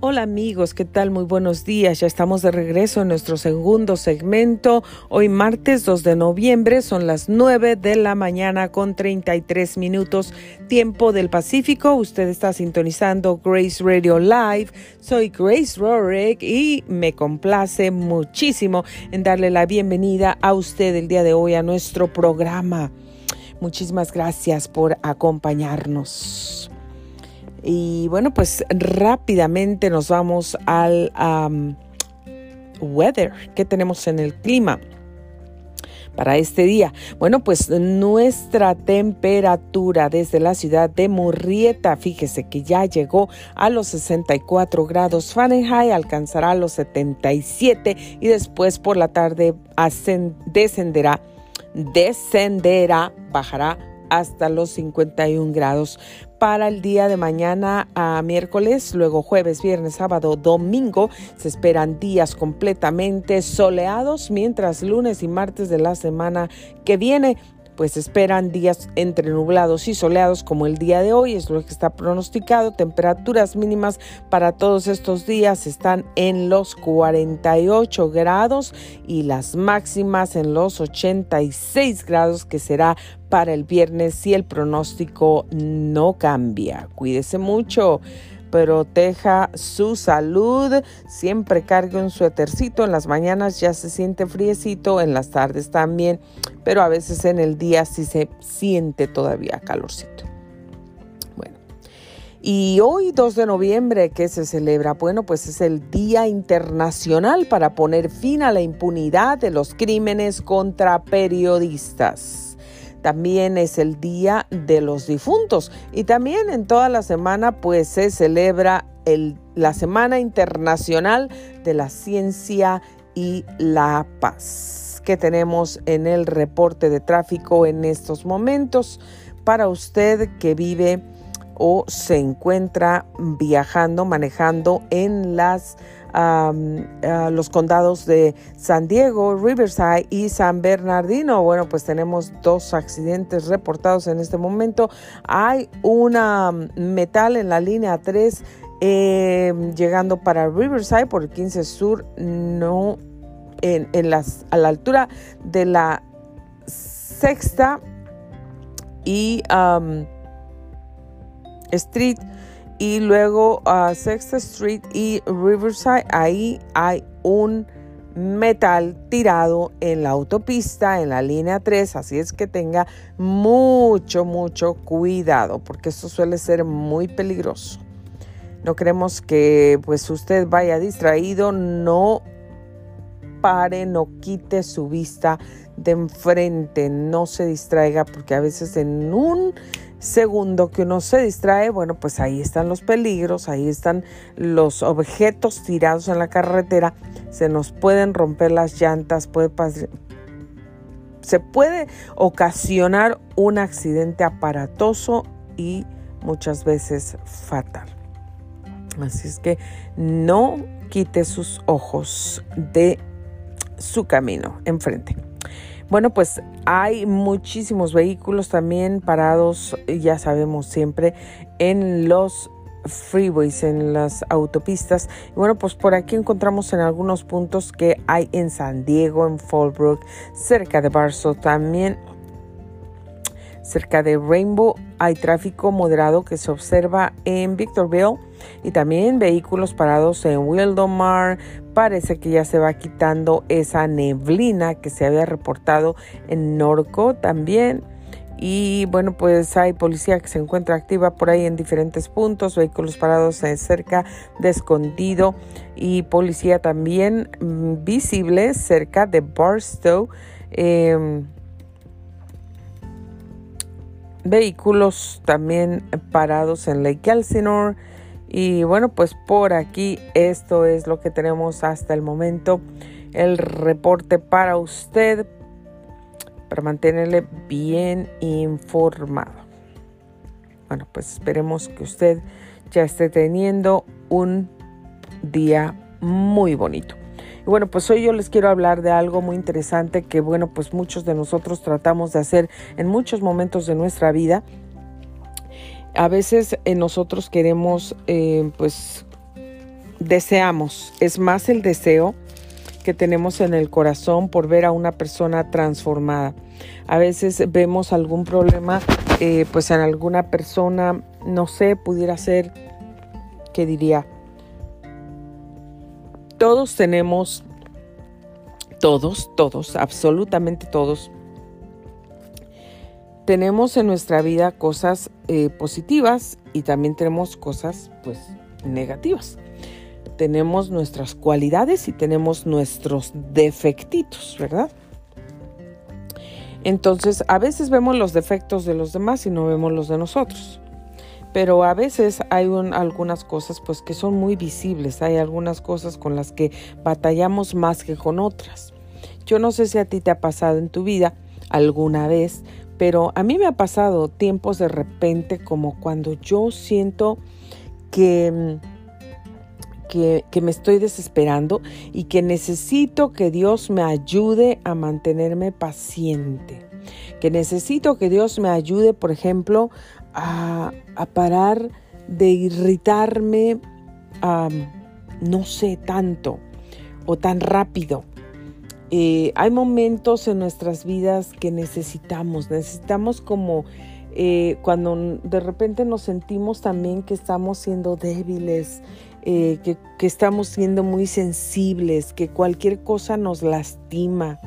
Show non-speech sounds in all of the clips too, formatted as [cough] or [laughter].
Hola amigos, ¿qué tal? Muy buenos días. Ya estamos de regreso en nuestro segundo segmento. Hoy martes 2 de noviembre son las 9 de la mañana con 33 minutos tiempo del Pacífico. Usted está sintonizando Grace Radio Live. Soy Grace Rorick y me complace muchísimo en darle la bienvenida a usted el día de hoy a nuestro programa. Muchísimas gracias por acompañarnos. Y bueno, pues rápidamente nos vamos al weather que tenemos en el clima para este día. Bueno, pues nuestra temperatura desde la ciudad de Murrieta, fíjese que ya llegó a los 64 grados Fahrenheit, alcanzará los 77 y después por la tarde descenderá, descenderá, bajará hasta los 51 grados para el día de mañana a miércoles, luego jueves, viernes, sábado, domingo. Se esperan días completamente soleados, mientras lunes y martes de la semana que viene pues esperan días entre nublados y soleados como el día de hoy, es lo que está pronosticado. Temperaturas mínimas para todos estos días están en los 48 grados y las máximas en los 86 grados que será para el viernes si el pronóstico no cambia. Cuídese mucho proteja su salud, siempre cargue un suétercito, en las mañanas ya se siente friecito, en las tardes también, pero a veces en el día sí se siente todavía calorcito. Bueno, y hoy 2 de noviembre, ¿qué se celebra? Bueno, pues es el Día Internacional para poner fin a la impunidad de los crímenes contra periodistas. También es el Día de los Difuntos. Y también en toda la semana pues se celebra el, la Semana Internacional de la Ciencia y la Paz. Que tenemos en el reporte de tráfico en estos momentos para usted que vive o se encuentra viajando, manejando en las los condados de San Diego, Riverside y San Bernardino. Bueno, pues tenemos dos accidentes reportados en este momento. Hay una metal en la línea 3 em, llegando para Riverside por el 15 Sur, no en, las, a la altura de la sexta y Street y luego a Sexta Street y Riverside, ahí hay un metal tirado en la autopista, en la línea 3, así es que tenga mucho, mucho cuidado, porque esto suele ser muy peligroso. No queremos que pues usted vaya distraído, no pare, no quite su vista de enfrente, no se distraiga, porque a veces en un segundo que uno se distrae, bueno, pues ahí están los peligros, ahí están los objetos tirados en la carretera, se nos pueden romper las llantas, puede se puede ocasionar un accidente aparatoso y muchas veces fatal. Así es que no quite sus ojos de su camino enfrente. Bueno, pues hay muchísimos vehículos también parados, ya sabemos siempre, en los freeways, en las autopistas. Y bueno, pues por aquí encontramos en algunos puntos que hay en San Diego, en Fallbrook, cerca de Barso también. Cerca de Rainbow hay tráfico moderado que se observa en Victorville y también vehículos parados en Wildomar, parece que ya se va quitando esa neblina que se había reportado en Norco también. Y bueno, pues hay policía que se encuentra activa por ahí en diferentes puntos, vehículos parados cerca de escondido y policía también mm, visible cerca de Barstow. Em, vehículos también parados en Lake Elsinore y bueno, pues por aquí esto es lo que tenemos hasta el momento. El reporte para usted, para mantenerle bien informado. Bueno, pues esperemos que usted ya esté teniendo un día muy bonito. Y bueno, pues hoy yo les quiero hablar de algo muy interesante que, bueno, pues muchos de nosotros tratamos de hacer en muchos momentos de nuestra vida a veces eh, nosotros queremos eh, pues deseamos, es más el deseo que tenemos en el corazón por ver a una persona transformada. A veces vemos algún problema, eh, pues en alguna persona, no sé, pudiera ser, ¿qué diría? Todos tenemos, todos, todos, absolutamente todos, tenemos en nuestra vida cosas eh, positivas y también tenemos cosas, pues, negativas tenemos nuestras cualidades y tenemos nuestros defectitos, ¿verdad? Entonces, a veces vemos los defectos de los demás y no vemos los de nosotros. Pero a veces hay algunas cosas pues que son muy visibles, hay algunas cosas con las que batallamos más que con otras. Yo no sé si a ti te ha pasado en tu vida alguna vez, pero a mí me ha pasado tiempos de repente como cuando yo siento que mm, que, me estoy desesperando y que necesito que Dios me ayude a mantenerme paciente. Que necesito que Dios me ayude, por ejemplo, a, parar de irritarme, no sé, tanto o tan rápido. Eh, hay momentos en nuestras vidas que necesitamos, necesitamos como eh, cuando de repente nos sentimos también que estamos siendo débiles, eh, que, que estamos siendo muy sensibles, que cualquier cosa nos lastima.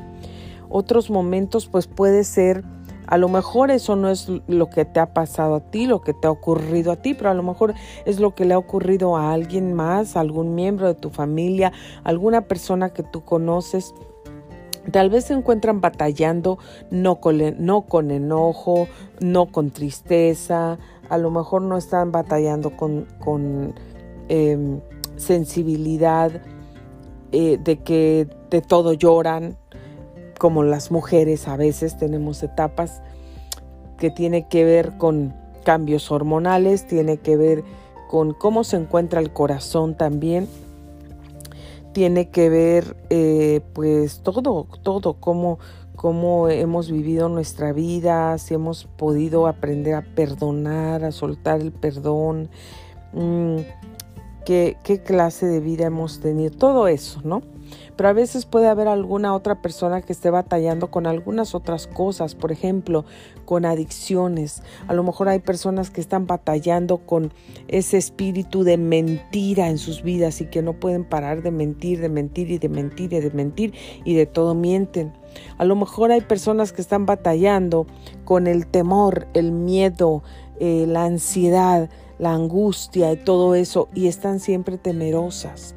Otros momentos pues puede ser, a lo mejor eso no es lo que te ha pasado a ti, lo que te ha ocurrido a ti, pero a lo mejor es lo que le ha ocurrido a alguien más, a algún miembro de tu familia, alguna persona que tú conoces. Tal vez se encuentran batallando no con, no con enojo, no con tristeza, a lo mejor no están batallando con, con Em, sensibilidad, eh, de que de todo lloran, como las mujeres a veces tenemos etapas que tiene que ver con cambios hormonales, tiene que ver con cómo se encuentra el corazón también, tiene que ver eh, pues todo, todo, cómo, cómo hemos vivido nuestra vida, si hemos podido aprender a perdonar, a soltar el perdón. Mm, qué, clase de vida hemos tenido, todo eso, ¿no? Pero a veces puede haber alguna otra persona que esté batallando con algunas otras cosas, por ejemplo, con adicciones. A lo mejor hay personas que están batallando con ese espíritu de mentira en sus vidas y que no pueden parar de mentir, de mentir y de mentir y de mentir y de todo mienten. A lo mejor hay personas que están batallando con el temor, el miedo, eh, la ansiedad, la angustia y todo eso y están siempre temerosas.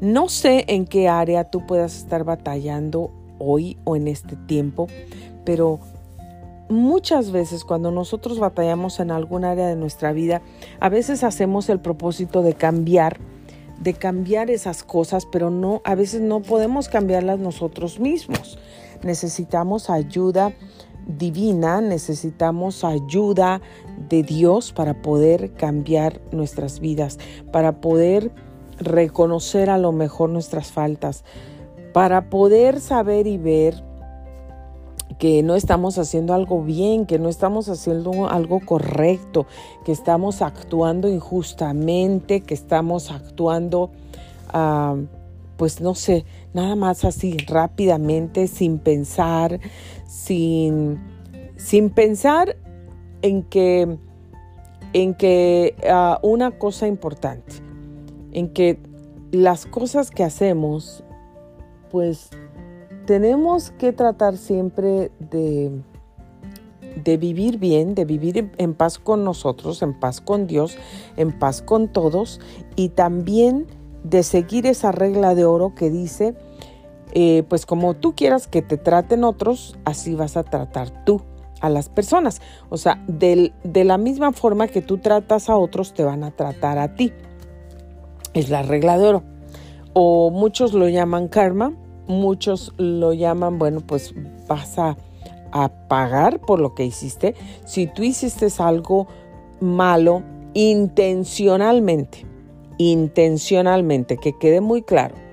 No sé en qué área tú puedas estar batallando hoy o en este tiempo, pero muchas veces cuando nosotros batallamos en algún área de nuestra vida, a veces hacemos el propósito de cambiar, de cambiar esas cosas, pero no, a veces no podemos cambiarlas nosotros mismos. Necesitamos ayuda divina, necesitamos ayuda de Dios para poder cambiar nuestras vidas, para poder reconocer a lo mejor nuestras faltas, para poder saber y ver que no estamos haciendo algo bien, que no estamos haciendo algo correcto, que estamos actuando injustamente, que estamos actuando, ah, pues no sé, nada más así rápidamente, sin pensar, sin, sin pensar en que, en que ah, una cosa importante, en que las cosas que hacemos, pues tenemos que tratar siempre de, de vivir bien, de vivir en paz con nosotros, en paz con Dios, en paz con todos y también de seguir esa regla de oro que dice, eh, pues como tú quieras que te traten otros, así vas a tratar tú a las personas. O sea, de la misma forma que tú tratas a otros, te van a tratar a ti. Es la regla de oro. O muchos lo llaman karma, muchos lo llaman, bueno, pues vas a, a pagar por lo que hiciste. Si tú hiciste algo malo intencionalmente, intencionalmente, que quede muy claro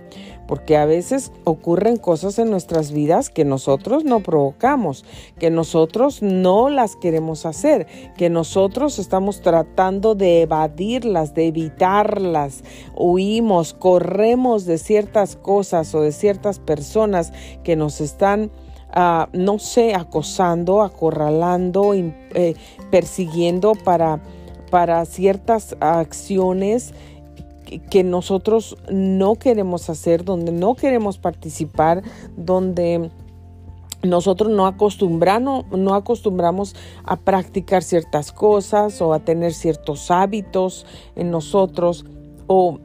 porque a veces ocurren cosas en nuestras vidas que nosotros no provocamos, que nosotros no las queremos hacer, que nosotros estamos tratando de evadirlas, de evitarlas, huimos, corremos de ciertas cosas o de ciertas personas que nos están ah, no sé, acosando, acorralando, eh, persiguiendo para, para ciertas acciones que nosotros no queremos hacer, donde no queremos participar, donde nosotros no acostumbramos, no acostumbramos a practicar ciertas cosas o a tener ciertos hábitos en nosotros o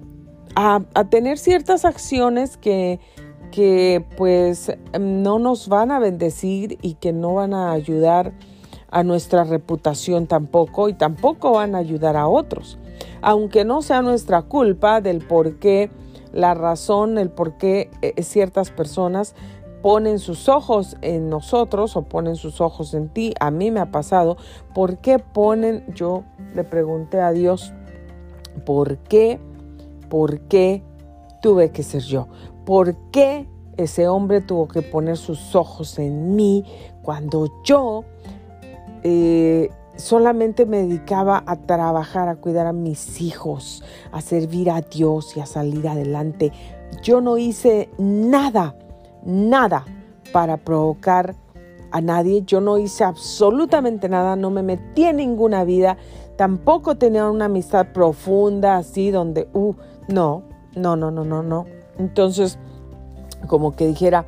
a, tener ciertas acciones que, que pues no nos van a bendecir y que no van a ayudar a nuestra reputación tampoco y tampoco van a ayudar a otros aunque no sea nuestra culpa del por qué, la razón, el por qué eh, ciertas personas ponen sus ojos en nosotros o ponen sus ojos en ti. A mí me ha pasado. ¿Por qué ponen? Yo le pregunté a Dios, ¿por qué? ¿Por qué tuve que ser yo? ¿Por qué ese hombre tuvo que poner sus ojos en mí cuando yo eh, solamente me dedicaba a trabajar, a cuidar a mis hijos, a servir a Dios y a salir adelante. Yo no hice nada, nada para provocar a nadie. Yo no hice absolutamente nada, no me metí en ninguna vida. Tampoco tenía una amistad profunda así donde, uh, no, no, no, no, no, no. Entonces, como que dijera,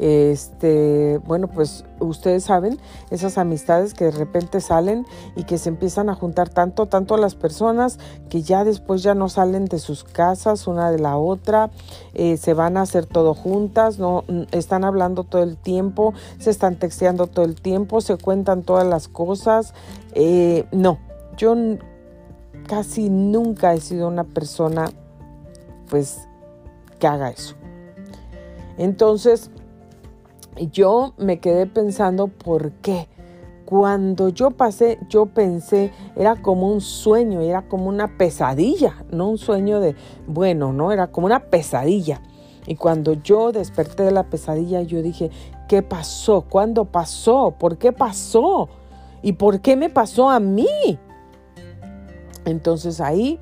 este, bueno, pues ustedes saben, esas amistades que de repente salen y que se empiezan a juntar tanto, tanto las personas que ya después ya no salen de sus casas una de la otra, eh, se van a hacer todo juntas, no están hablando todo el tiempo, se están texteando todo el tiempo, se cuentan todas las cosas. Eh, no, yo casi nunca he sido una persona, pues, que haga eso. Entonces, yo me quedé pensando por qué. Cuando yo pasé, yo pensé, era como un sueño, era como una pesadilla, no un sueño de, bueno, no, era como una pesadilla. Y cuando yo desperté de la pesadilla, yo dije, ¿qué pasó? ¿Cuándo pasó? ¿Por qué pasó? ¿Y por qué me pasó a mí? Entonces ahí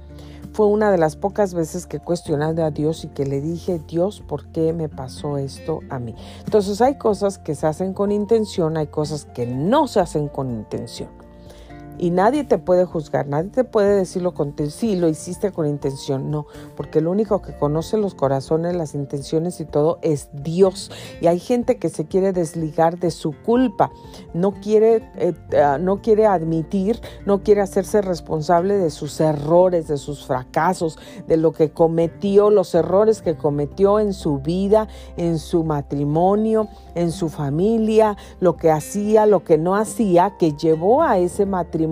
fue una de las pocas veces que cuestioné a Dios y que le dije, Dios, ¿por qué me pasó esto a mí? Entonces hay cosas que se hacen con intención, hay cosas que no se hacen con intención. Y nadie te puede juzgar, nadie te puede decirlo con sí, lo hiciste con intención, no, porque el único que conoce los corazones, las intenciones y todo es Dios. Y hay gente que se quiere desligar de su culpa, no quiere, eh, ah, no quiere admitir, no quiere hacerse responsable de sus errores, de sus fracasos, de lo que cometió, los errores que cometió en su vida, en su matrimonio, en su familia, lo que hacía, lo que no hacía, que llevó a ese matrimonio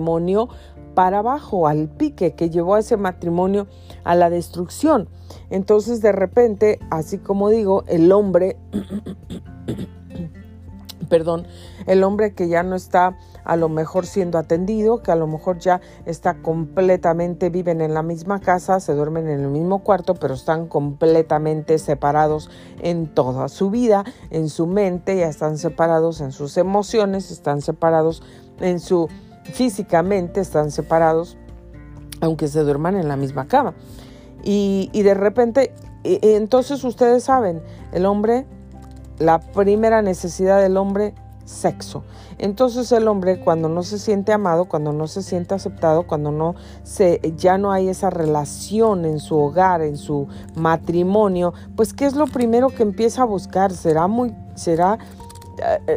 para abajo, al pique, que llevó a ese matrimonio a la destrucción. Entonces de repente, así como digo, el hombre [coughs] perdón, el hombre que ya no está a lo mejor siendo atendido, que a lo mejor ya está completamente, viven en la misma casa, se duermen en el mismo cuarto, pero están completamente separados en toda su vida, en su mente, ya están separados en sus emociones, están separados en su físicamente, están separados, aunque se duerman en la misma cama. Y, y de repente, entonces ustedes saben, el hombre la primera necesidad del hombre, sexo. Entonces el hombre cuando no se siente amado, cuando no se siente aceptado, cuando no se ya no hay esa relación en su hogar, en su matrimonio, pues qué es lo primero que empieza a buscar? Será muy será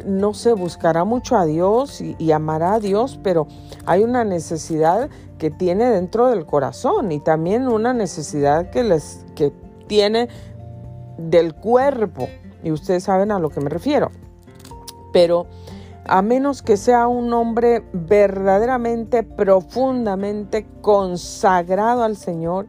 no se buscará mucho a Dios y, y, amará a Dios, pero hay una necesidad que tiene dentro del corazón y también una necesidad que les que tiene del cuerpo y ustedes saben a lo que me refiero. Pero a menos que sea un hombre verdaderamente, profundamente consagrado al Señor,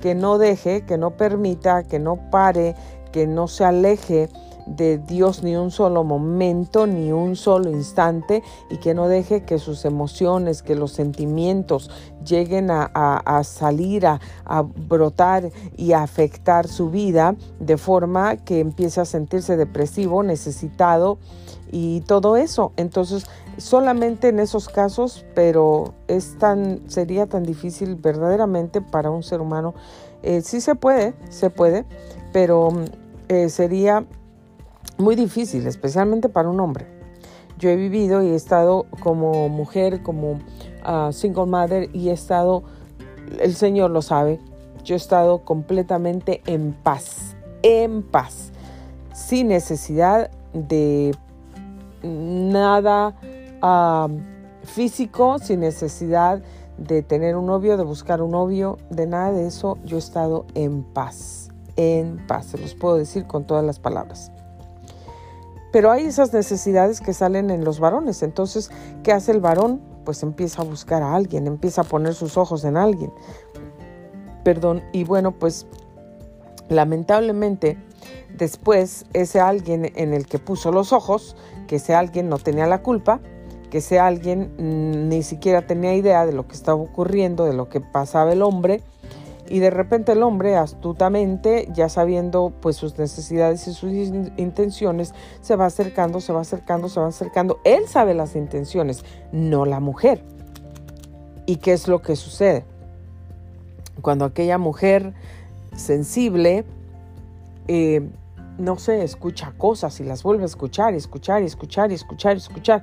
que no deje, que no permita, que no pare, que no se aleje de Dios ni un solo momento, ni un solo instante, y que no deje que sus emociones, que los sentimientos lleguen a, salir, a, a, brotar y a afectar su vida de forma que empiece a sentirse depresivo, necesitado y todo eso. Entonces, solamente en esos casos, pero es tan, sería tan difícil verdaderamente para un ser humano. Eh, sí se puede, se puede, pero eh, sería muy difícil, especialmente para un hombre. Yo he vivido y he estado como mujer, como ah, single mother y he estado, el Señor lo sabe, yo he estado completamente en paz, en paz, sin necesidad de nada físico, sin necesidad de tener un novio, de buscar un novio, de nada de eso, yo he estado en paz, en paz, se los puedo decir con todas las palabras. Pero hay esas necesidades que salen en los varones, entonces, ¿qué hace el varón? Pues empieza a buscar a alguien, empieza a poner sus ojos en alguien. Perdón, y bueno, pues lamentablemente después ese alguien en el que puso los ojos, que ese alguien no tenía la culpa, que ese alguien mm, ni siquiera tenía idea de lo que estaba ocurriendo, de lo que pasaba el hombre, y de repente el hombre astutamente, ya sabiendo pues sus necesidades y sus intenciones, se va acercando, se va acercando, se va acercando. Él sabe las intenciones, no la mujer. ¿Y qué es lo que sucede? Cuando aquella mujer sensible, eh, no sé, escucha cosas y las vuelve a escuchar escuchar y escuchar y escuchar escuchar.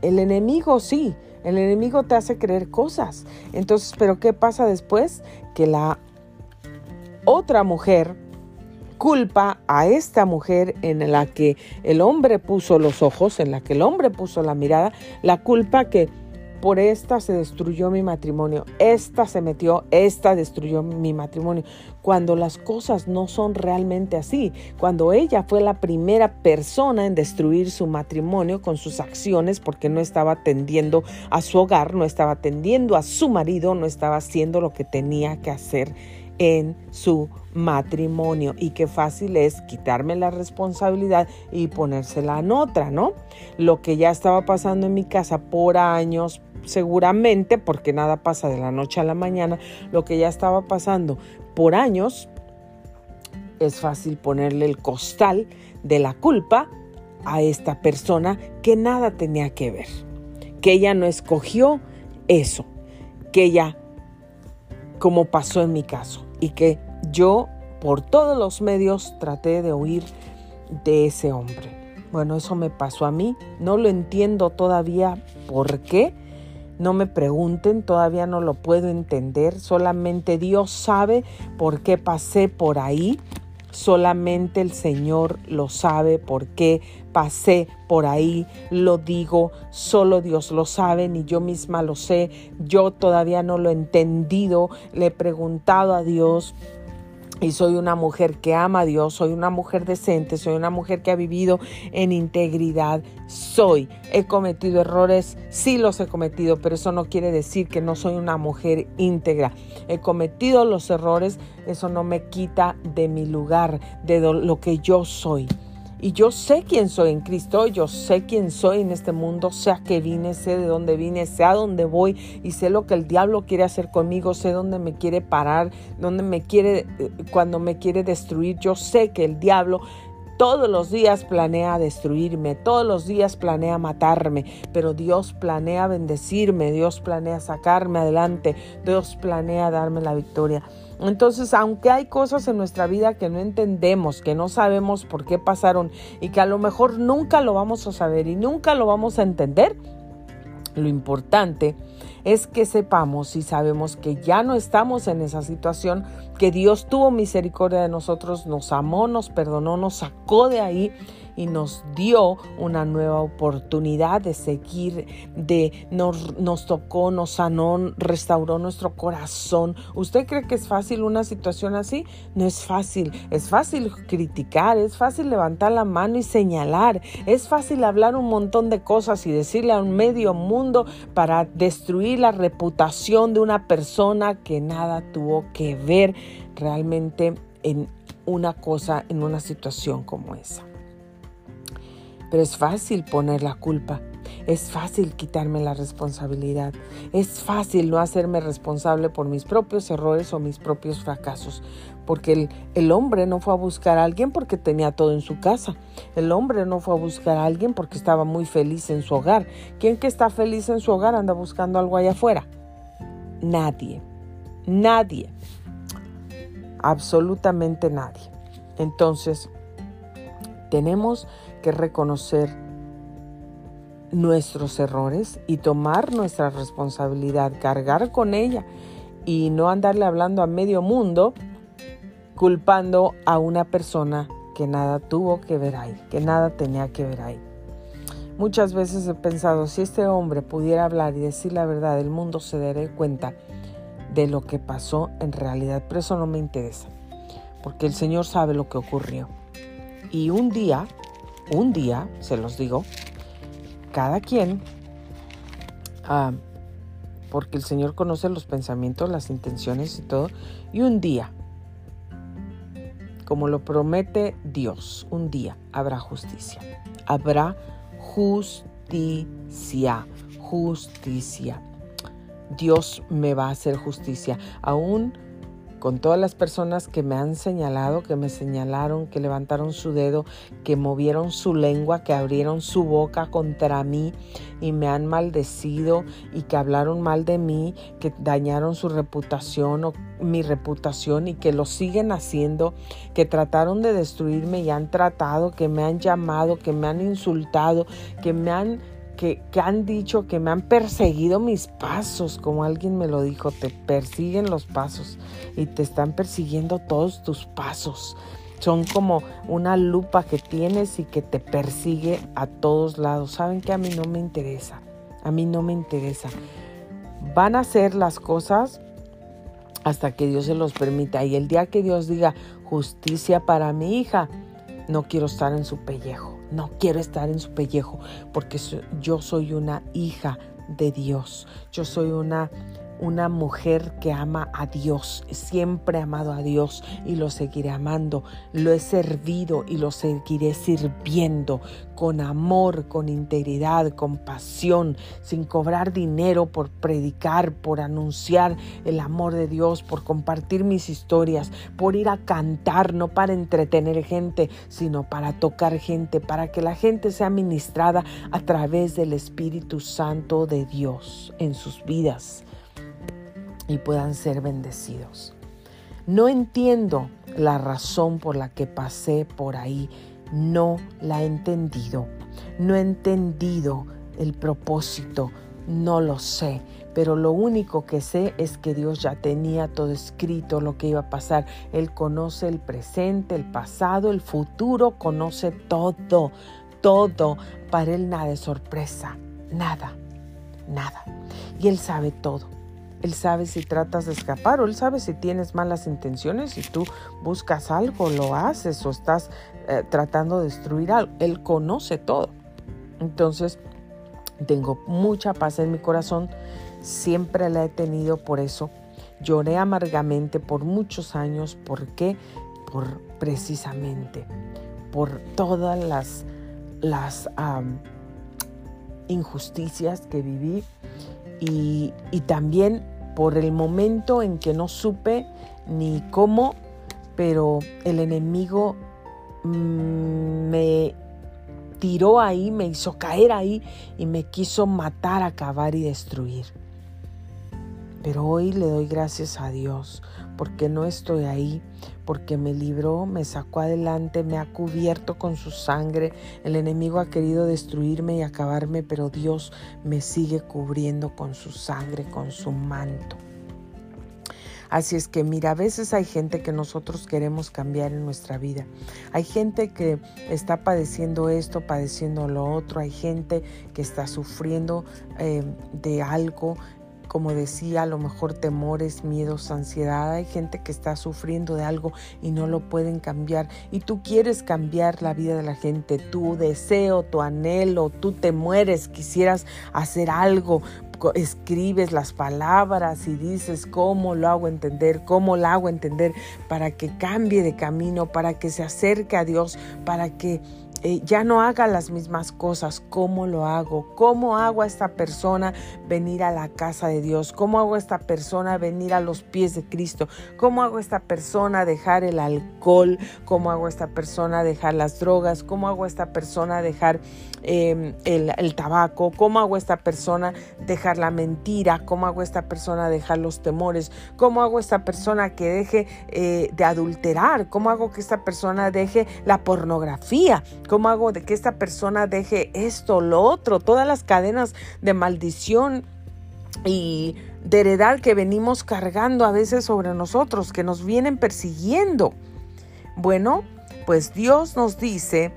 El enemigo sí, el enemigo te hace creer cosas. Entonces, ¿pero qué pasa después? Que la otra mujer culpa a esta mujer en la que el hombre puso los ojos, en la que el hombre puso la mirada, la culpa que por esta se destruyó mi matrimonio, esta se metió, esta destruyó mi matrimonio. Cuando las cosas no son realmente así, cuando ella fue la primera persona en destruir su matrimonio con sus acciones porque no estaba atendiendo a su hogar, no estaba atendiendo a su marido, no estaba haciendo lo que tenía que hacer en su matrimonio y qué fácil es quitarme la responsabilidad y ponérsela en otra, ¿no? Lo que ya estaba pasando en mi casa por años, seguramente, porque nada pasa de la noche a la mañana, lo que ya estaba pasando por años, es fácil ponerle el costal de la culpa a esta persona que nada tenía que ver, que ella no escogió eso, que ella, como pasó en mi caso, y que yo por todos los medios traté de huir de ese hombre. Bueno, eso me pasó a mí, no lo entiendo todavía por qué, no me pregunten, todavía no lo puedo entender, solamente Dios sabe por qué pasé por ahí, solamente el Señor lo sabe por qué pasé por ahí, lo digo, solo Dios lo sabe, ni yo misma lo sé, yo todavía no lo he entendido, le he preguntado a Dios y soy una mujer que ama a Dios, soy una mujer decente, soy una mujer que ha vivido en integridad, soy. He cometido errores, sí los he cometido, pero eso no quiere decir que no soy una mujer íntegra. He cometido los errores, eso no me quita de mi lugar, de lo que yo soy. Y yo sé quién soy en Cristo, yo sé quién soy en este mundo, sé a qué vine, sé de dónde vine, sé a dónde voy y sé lo que el diablo quiere hacer conmigo, sé dónde me quiere parar, dónde me quiere, eh, cuando me quiere destruir. Yo sé que el diablo todos los días planea destruirme, todos los días planea matarme, pero Dios planea bendecirme, Dios planea sacarme adelante, Dios planea darme la victoria. Entonces, aunque hay cosas en nuestra vida que no entendemos, que no sabemos por qué pasaron y que a lo mejor nunca lo vamos a saber y nunca lo vamos a entender, lo importante es que sepamos y sabemos que ya no estamos en esa situación, que Dios tuvo misericordia de nosotros, nos amó, nos perdonó, nos sacó de ahí y nos dio una nueva oportunidad de seguir, de nos, nos tocó, nos sanó, restauró nuestro corazón. ¿Usted cree que es fácil una situación así? No es fácil. Es fácil criticar, es fácil levantar la mano y señalar, es fácil hablar un montón de cosas y decirle a un medio mundo para destruir la reputación de una persona que nada tuvo que ver realmente en una cosa, en una situación como esa. Pero es fácil poner la culpa. Es fácil quitarme la responsabilidad. Es fácil no hacerme responsable por mis propios errores o mis propios fracasos. Porque el, el, hombre no fue a buscar a alguien porque tenía todo en su casa. El hombre no fue a buscar a alguien porque estaba muy feliz en su hogar. ¿Quién que está feliz en su hogar anda buscando algo allá afuera? Nadie. Nadie. Absolutamente nadie. Entonces, tenemos reconocer nuestros errores y tomar nuestra responsabilidad, cargar con ella y no andarle hablando a medio mundo culpando a una persona que nada tuvo que ver ahí, que nada tenía que ver ahí. Muchas veces he pensado, si este hombre pudiera hablar y decir la verdad, el mundo se daría cuenta de lo que pasó en realidad, pero eso no me interesa, porque el Señor sabe lo que ocurrió. Y un día, un día, se los digo, cada quien, ah, porque el Señor conoce los pensamientos, las intenciones y todo, y un día, como lo promete Dios, un día habrá justicia, habrá justicia, justicia. Dios me va a hacer justicia, aún con todas las personas que me han señalado, que me señalaron, que levantaron su dedo, que movieron su lengua, que abrieron su boca contra mí y me han maldecido y que hablaron mal de mí, que dañaron su reputación o mi reputación y que lo siguen haciendo, que trataron de destruirme y han tratado, que me han llamado, que me han insultado, que me han que, han dicho que me han perseguido mis pasos, como alguien me lo dijo, te persiguen los pasos y te están persiguiendo todos tus pasos. Son como una lupa que tienes y que te persigue a todos lados. Saben que a mí no me interesa, a mí no me interesa. Van a hacer las cosas hasta que Dios se los permita. Y el día que Dios diga justicia para mi hija, no quiero estar en su pellejo. No quiero estar en su pellejo porque yo soy una hija de Dios. Yo soy una una mujer que ama a Dios, siempre he amado a Dios y lo seguiré amando, lo he servido y lo seguiré sirviendo con amor, con integridad, con pasión, sin cobrar dinero por predicar, por anunciar el amor de Dios, por compartir mis historias, por ir a cantar, no para entretener gente, sino para tocar gente, para que la gente sea ministrada a través del Espíritu Santo de Dios en sus vidas y puedan ser bendecidos. No entiendo la razón por la que pasé por ahí, no la he entendido, no he entendido el propósito, no lo sé, pero lo único que sé es que Dios ya tenía todo escrito lo que iba a pasar. Él conoce el presente, el pasado, el futuro, conoce todo, todo. Para Él nada es sorpresa, nada, nada. Y Él sabe todo. Él sabe si tratas de escapar o Él sabe si tienes malas intenciones y tú buscas algo, lo haces o estás eh, tratando de destruir algo. Él conoce todo. Entonces, tengo mucha paz en mi corazón. Siempre la he tenido por eso. Lloré amargamente por muchos años. ¿Por qué? Por precisamente, por todas las, las injusticias que viví y, también por el momento en que no supe ni cómo, pero el enemigo mm, me tiró ahí, me hizo caer ahí y me quiso matar, acabar y destruir. Pero hoy le doy gracias a Dios porque no estoy ahí, porque me libró, me sacó adelante, me ha cubierto con su sangre. El enemigo ha querido destruirme y acabarme, pero Dios me sigue cubriendo con su sangre, con su manto. Así es que mira, a veces hay gente que nosotros queremos cambiar en nuestra vida. Hay gente que está padeciendo esto, padeciendo lo otro. Hay gente que está sufriendo eh, de algo como decía, a lo mejor temores, miedos, ansiedad. Hay gente que está sufriendo de algo y no lo pueden cambiar. Y tú quieres cambiar la vida de la gente, tu deseo, tu anhelo, tú te mueres, quisieras hacer algo, escribes las palabras y dices cómo lo hago entender, cómo lo hago entender para que cambie de camino, para que se acerque a Dios, para que eh, ya no haga las mismas cosas. ¿Cómo lo hago? ¿Cómo hago a esta persona venir a la casa de Dios? ¿Cómo hago a esta persona venir a los pies de Cristo? ¿Cómo hago a esta persona dejar el alcohol? ¿Cómo hago a esta persona dejar las drogas? ¿Cómo hago a esta persona dejar em, el, tabaco? ¿Cómo hago esta persona dejar la mentira? ¿Cómo hago esta persona dejar los temores? ¿Cómo hago esta persona que deje eh, de adulterar? ¿Cómo hago que esta persona deje la pornografía? ¿Cómo hago de que esta persona deje esto, lo otro, todas las cadenas de maldición y de heredad que venimos cargando a veces sobre nosotros, que nos vienen persiguiendo? Bueno, pues Dios nos dice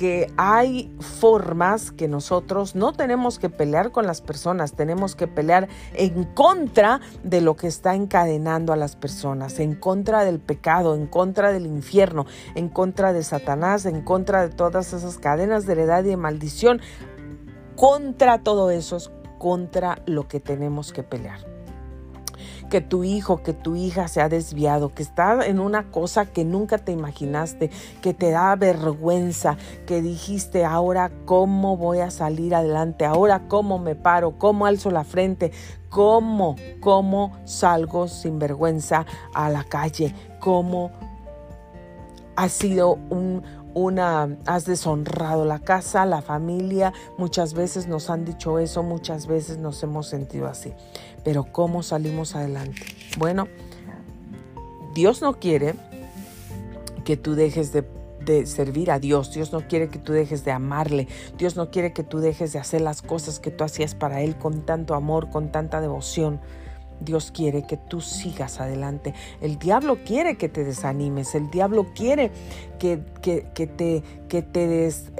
que hay formas que nosotros no tenemos que pelear con las personas, tenemos que pelear en contra de lo que está encadenando a las personas, en contra del pecado, en contra del infierno, en contra de Satanás, en contra de todas esas cadenas de heredad y de maldición. Contra todo eso es contra lo que tenemos que pelear que tu hijo, que tu hija se ha desviado, que está en una cosa que nunca te imaginaste, que te da vergüenza, que dijiste ahora cómo voy a salir adelante, ahora cómo me paro, cómo alzo la frente, cómo, cómo salgo sin vergüenza a la calle, cómo ha sido un, una, has deshonrado la casa, la familia, muchas veces nos han dicho eso, muchas veces nos hemos sentido así. Pero ¿cómo salimos adelante? Bueno, Dios no quiere que tú dejes de, servir a Dios. Dios no quiere que tú dejes de amarle. Dios no quiere que tú dejes de hacer las cosas que tú hacías para Él con tanto amor, con tanta devoción. Dios quiere que tú sigas adelante. El diablo quiere que te desanimes. El diablo quiere que, que, que te, que te des,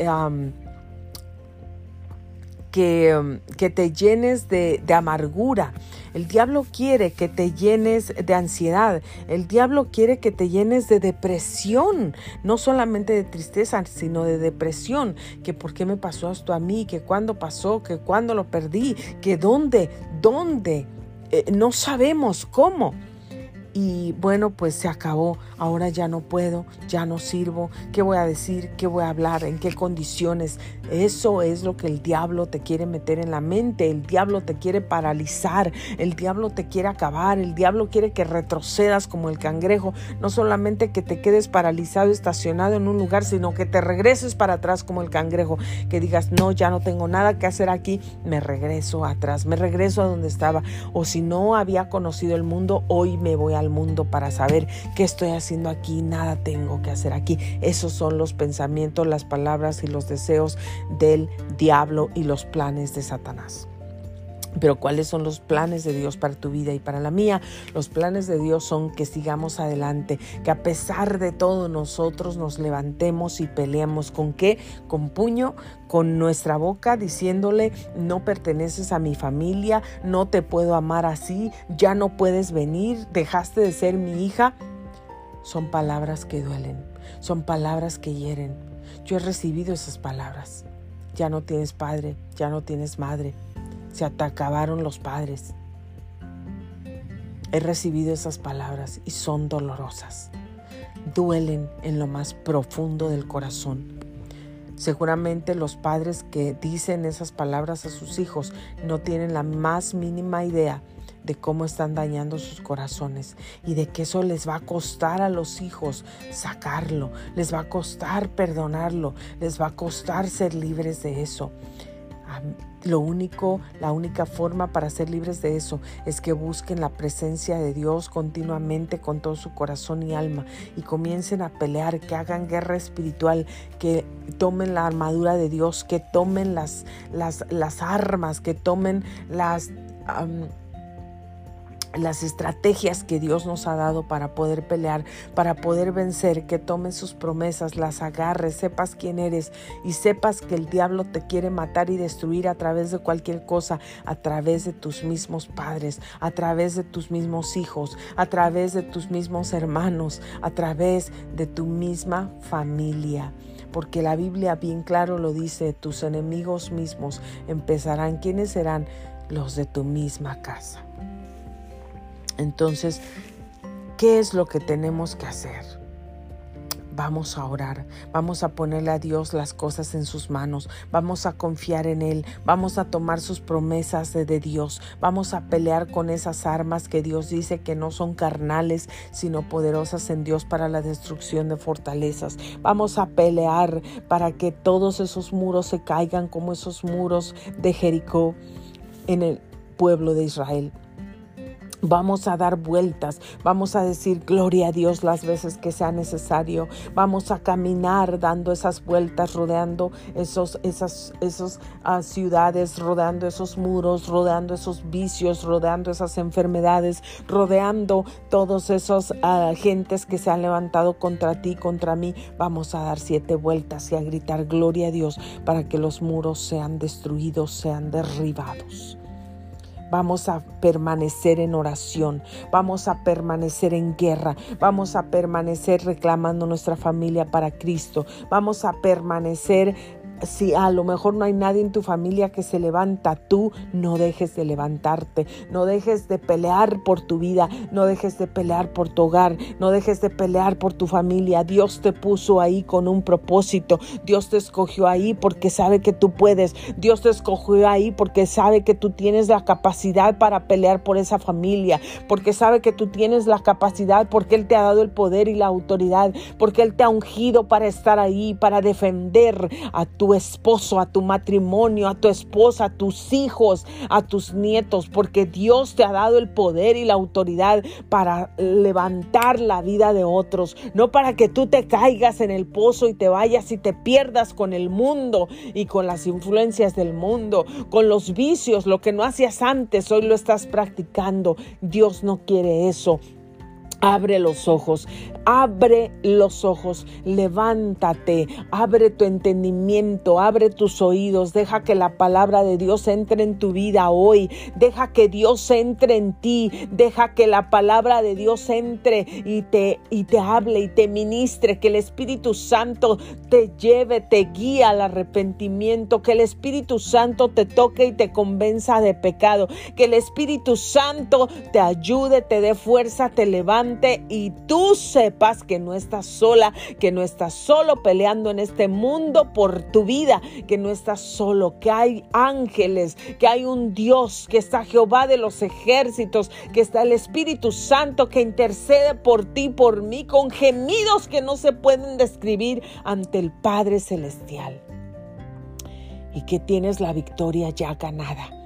que, que, te llenes de, de, amargura. El diablo quiere que te llenes de ansiedad. El diablo quiere que te llenes de depresión. No solamente de tristeza, sino de depresión. Que por qué me pasó esto a mí, que cuándo pasó, que cuándo lo perdí, que dónde, dónde. Eh, no sabemos cómo. Y bueno, pues se acabó. Ahora ya no puedo, ya no sirvo. ¿Qué voy a decir? ¿Qué voy a hablar? ¿En qué condiciones? Eso es lo que el diablo te quiere meter en la mente. El diablo te quiere paralizar. El diablo te quiere acabar. El diablo quiere que retrocedas como el cangrejo. No solamente que te quedes paralizado, estacionado en un lugar, sino que te regreses para atrás como el cangrejo. Que digas, no, ya no tengo nada que hacer aquí. Me regreso atrás. Me regreso a donde estaba. O si no había conocido el mundo, hoy me voy al mundo para saber qué estoy haciendo aquí. Nada tengo que hacer aquí. Esos son los pensamientos, las palabras y los deseos del diablo y los planes de Satanás. Pero ¿cuáles son los planes de Dios para tu vida y para la mía? Los planes de Dios son que sigamos adelante, que a pesar de todo nosotros nos levantemos y peleemos. ¿Con qué? Con puño, con nuestra boca diciéndole, no perteneces a mi familia, no te puedo amar así, ya no puedes venir, dejaste de ser mi hija. Son palabras que duelen, son palabras que hieren. Yo he recibido esas palabras ya no tienes padre, ya no tienes madre, se te acabaron los padres. He recibido esas palabras y son dolorosas, duelen en lo más profundo del corazón. Seguramente los padres que dicen esas palabras a sus hijos no tienen la más mínima idea de cómo están dañando sus corazones y de que eso les va a costar a los hijos sacarlo, les va a costar perdonarlo, les va a costar ser libres de eso. Lo único, la única forma para ser libres de eso es que busquen la presencia de Dios continuamente con todo su corazón y alma y comiencen a pelear, que hagan guerra espiritual, que tomen la armadura de Dios, que tomen las, las, las armas, que tomen las las estrategias que Dios nos ha dado para poder pelear, para poder vencer, que tomes sus promesas, las agarres, sepas quién eres y sepas que el diablo te quiere matar y destruir a través de cualquier cosa, a través de tus mismos padres, a través de tus mismos hijos, a través de tus mismos hermanos, a través de tu misma familia porque la Biblia bien claro lo dice, tus enemigos mismos empezarán, ¿quiénes serán? Los de tu misma casa. Entonces, ¿qué es lo que tenemos que hacer? Vamos a orar, vamos a ponerle a Dios las cosas en sus manos, vamos a confiar en Él, vamos a tomar sus promesas de, Dios, vamos a pelear con esas armas que Dios dice que no son carnales, sino poderosas en Dios para la destrucción de fortalezas. Vamos a pelear para que todos esos muros se caigan como esos muros de Jericó en el pueblo de Israel. Vamos a dar vueltas, vamos a decir gloria a Dios las veces que sea necesario. Vamos a caminar dando esas vueltas, rodeando esos, esas esos, ah, ciudades, rodeando esos muros, rodeando esos vicios, rodeando esas enfermedades, rodeando todos esos uh, gentes que se han levantado contra ti, contra mí. Vamos a dar siete vueltas y a gritar gloria a Dios para que los muros sean destruidos, sean derribados. Vamos a permanecer en oración, vamos a permanecer en guerra, vamos a permanecer reclamando nuestra familia para Cristo, vamos a permanecer si a lo mejor no hay nadie en tu familia que se levanta, tú no dejes de levantarte, no dejes de pelear por tu vida, no dejes de pelear por tu hogar, no dejes de pelear por tu familia. Dios te puso ahí con un propósito, Dios te escogió ahí porque sabe que tú puedes, Dios te escogió ahí porque sabe que tú tienes la capacidad para pelear por esa familia, porque sabe que tú tienes la capacidad, porque Él te ha dado el poder y la autoridad, porque Él te ha ungido para estar ahí, para defender a esposo, a tu matrimonio, a tu esposa, a tus hijos, a tus nietos, porque Dios te ha dado el poder y la autoridad para levantar la vida de otros, no para que tú te caigas en el pozo y te vayas y te pierdas con el mundo y con las influencias del mundo, con los vicios, lo que no hacías antes, hoy lo estás practicando. Dios no quiere eso. Abre los ojos, abre los ojos, levántate, abre tu entendimiento, abre tus oídos, deja que la palabra de Dios entre en tu vida hoy, deja que Dios entre en ti, deja que la palabra de Dios entre y te, y te hable y te ministre, que el Espíritu Santo te lleve, te guíe al arrepentimiento, que el Espíritu Santo te toque y te convenza de pecado, que el Espíritu Santo te ayude, te dé fuerza, te levante y tú sepas que no estás sola, que no estás solo peleando en este mundo por tu vida, que no estás solo, que hay ángeles, que hay un Dios, que está Jehová de los ejércitos, que está el Espíritu Santo que intercede por ti, por mí, con gemidos que no se pueden describir ante el Padre Celestial. Y que tienes la victoria ya ganada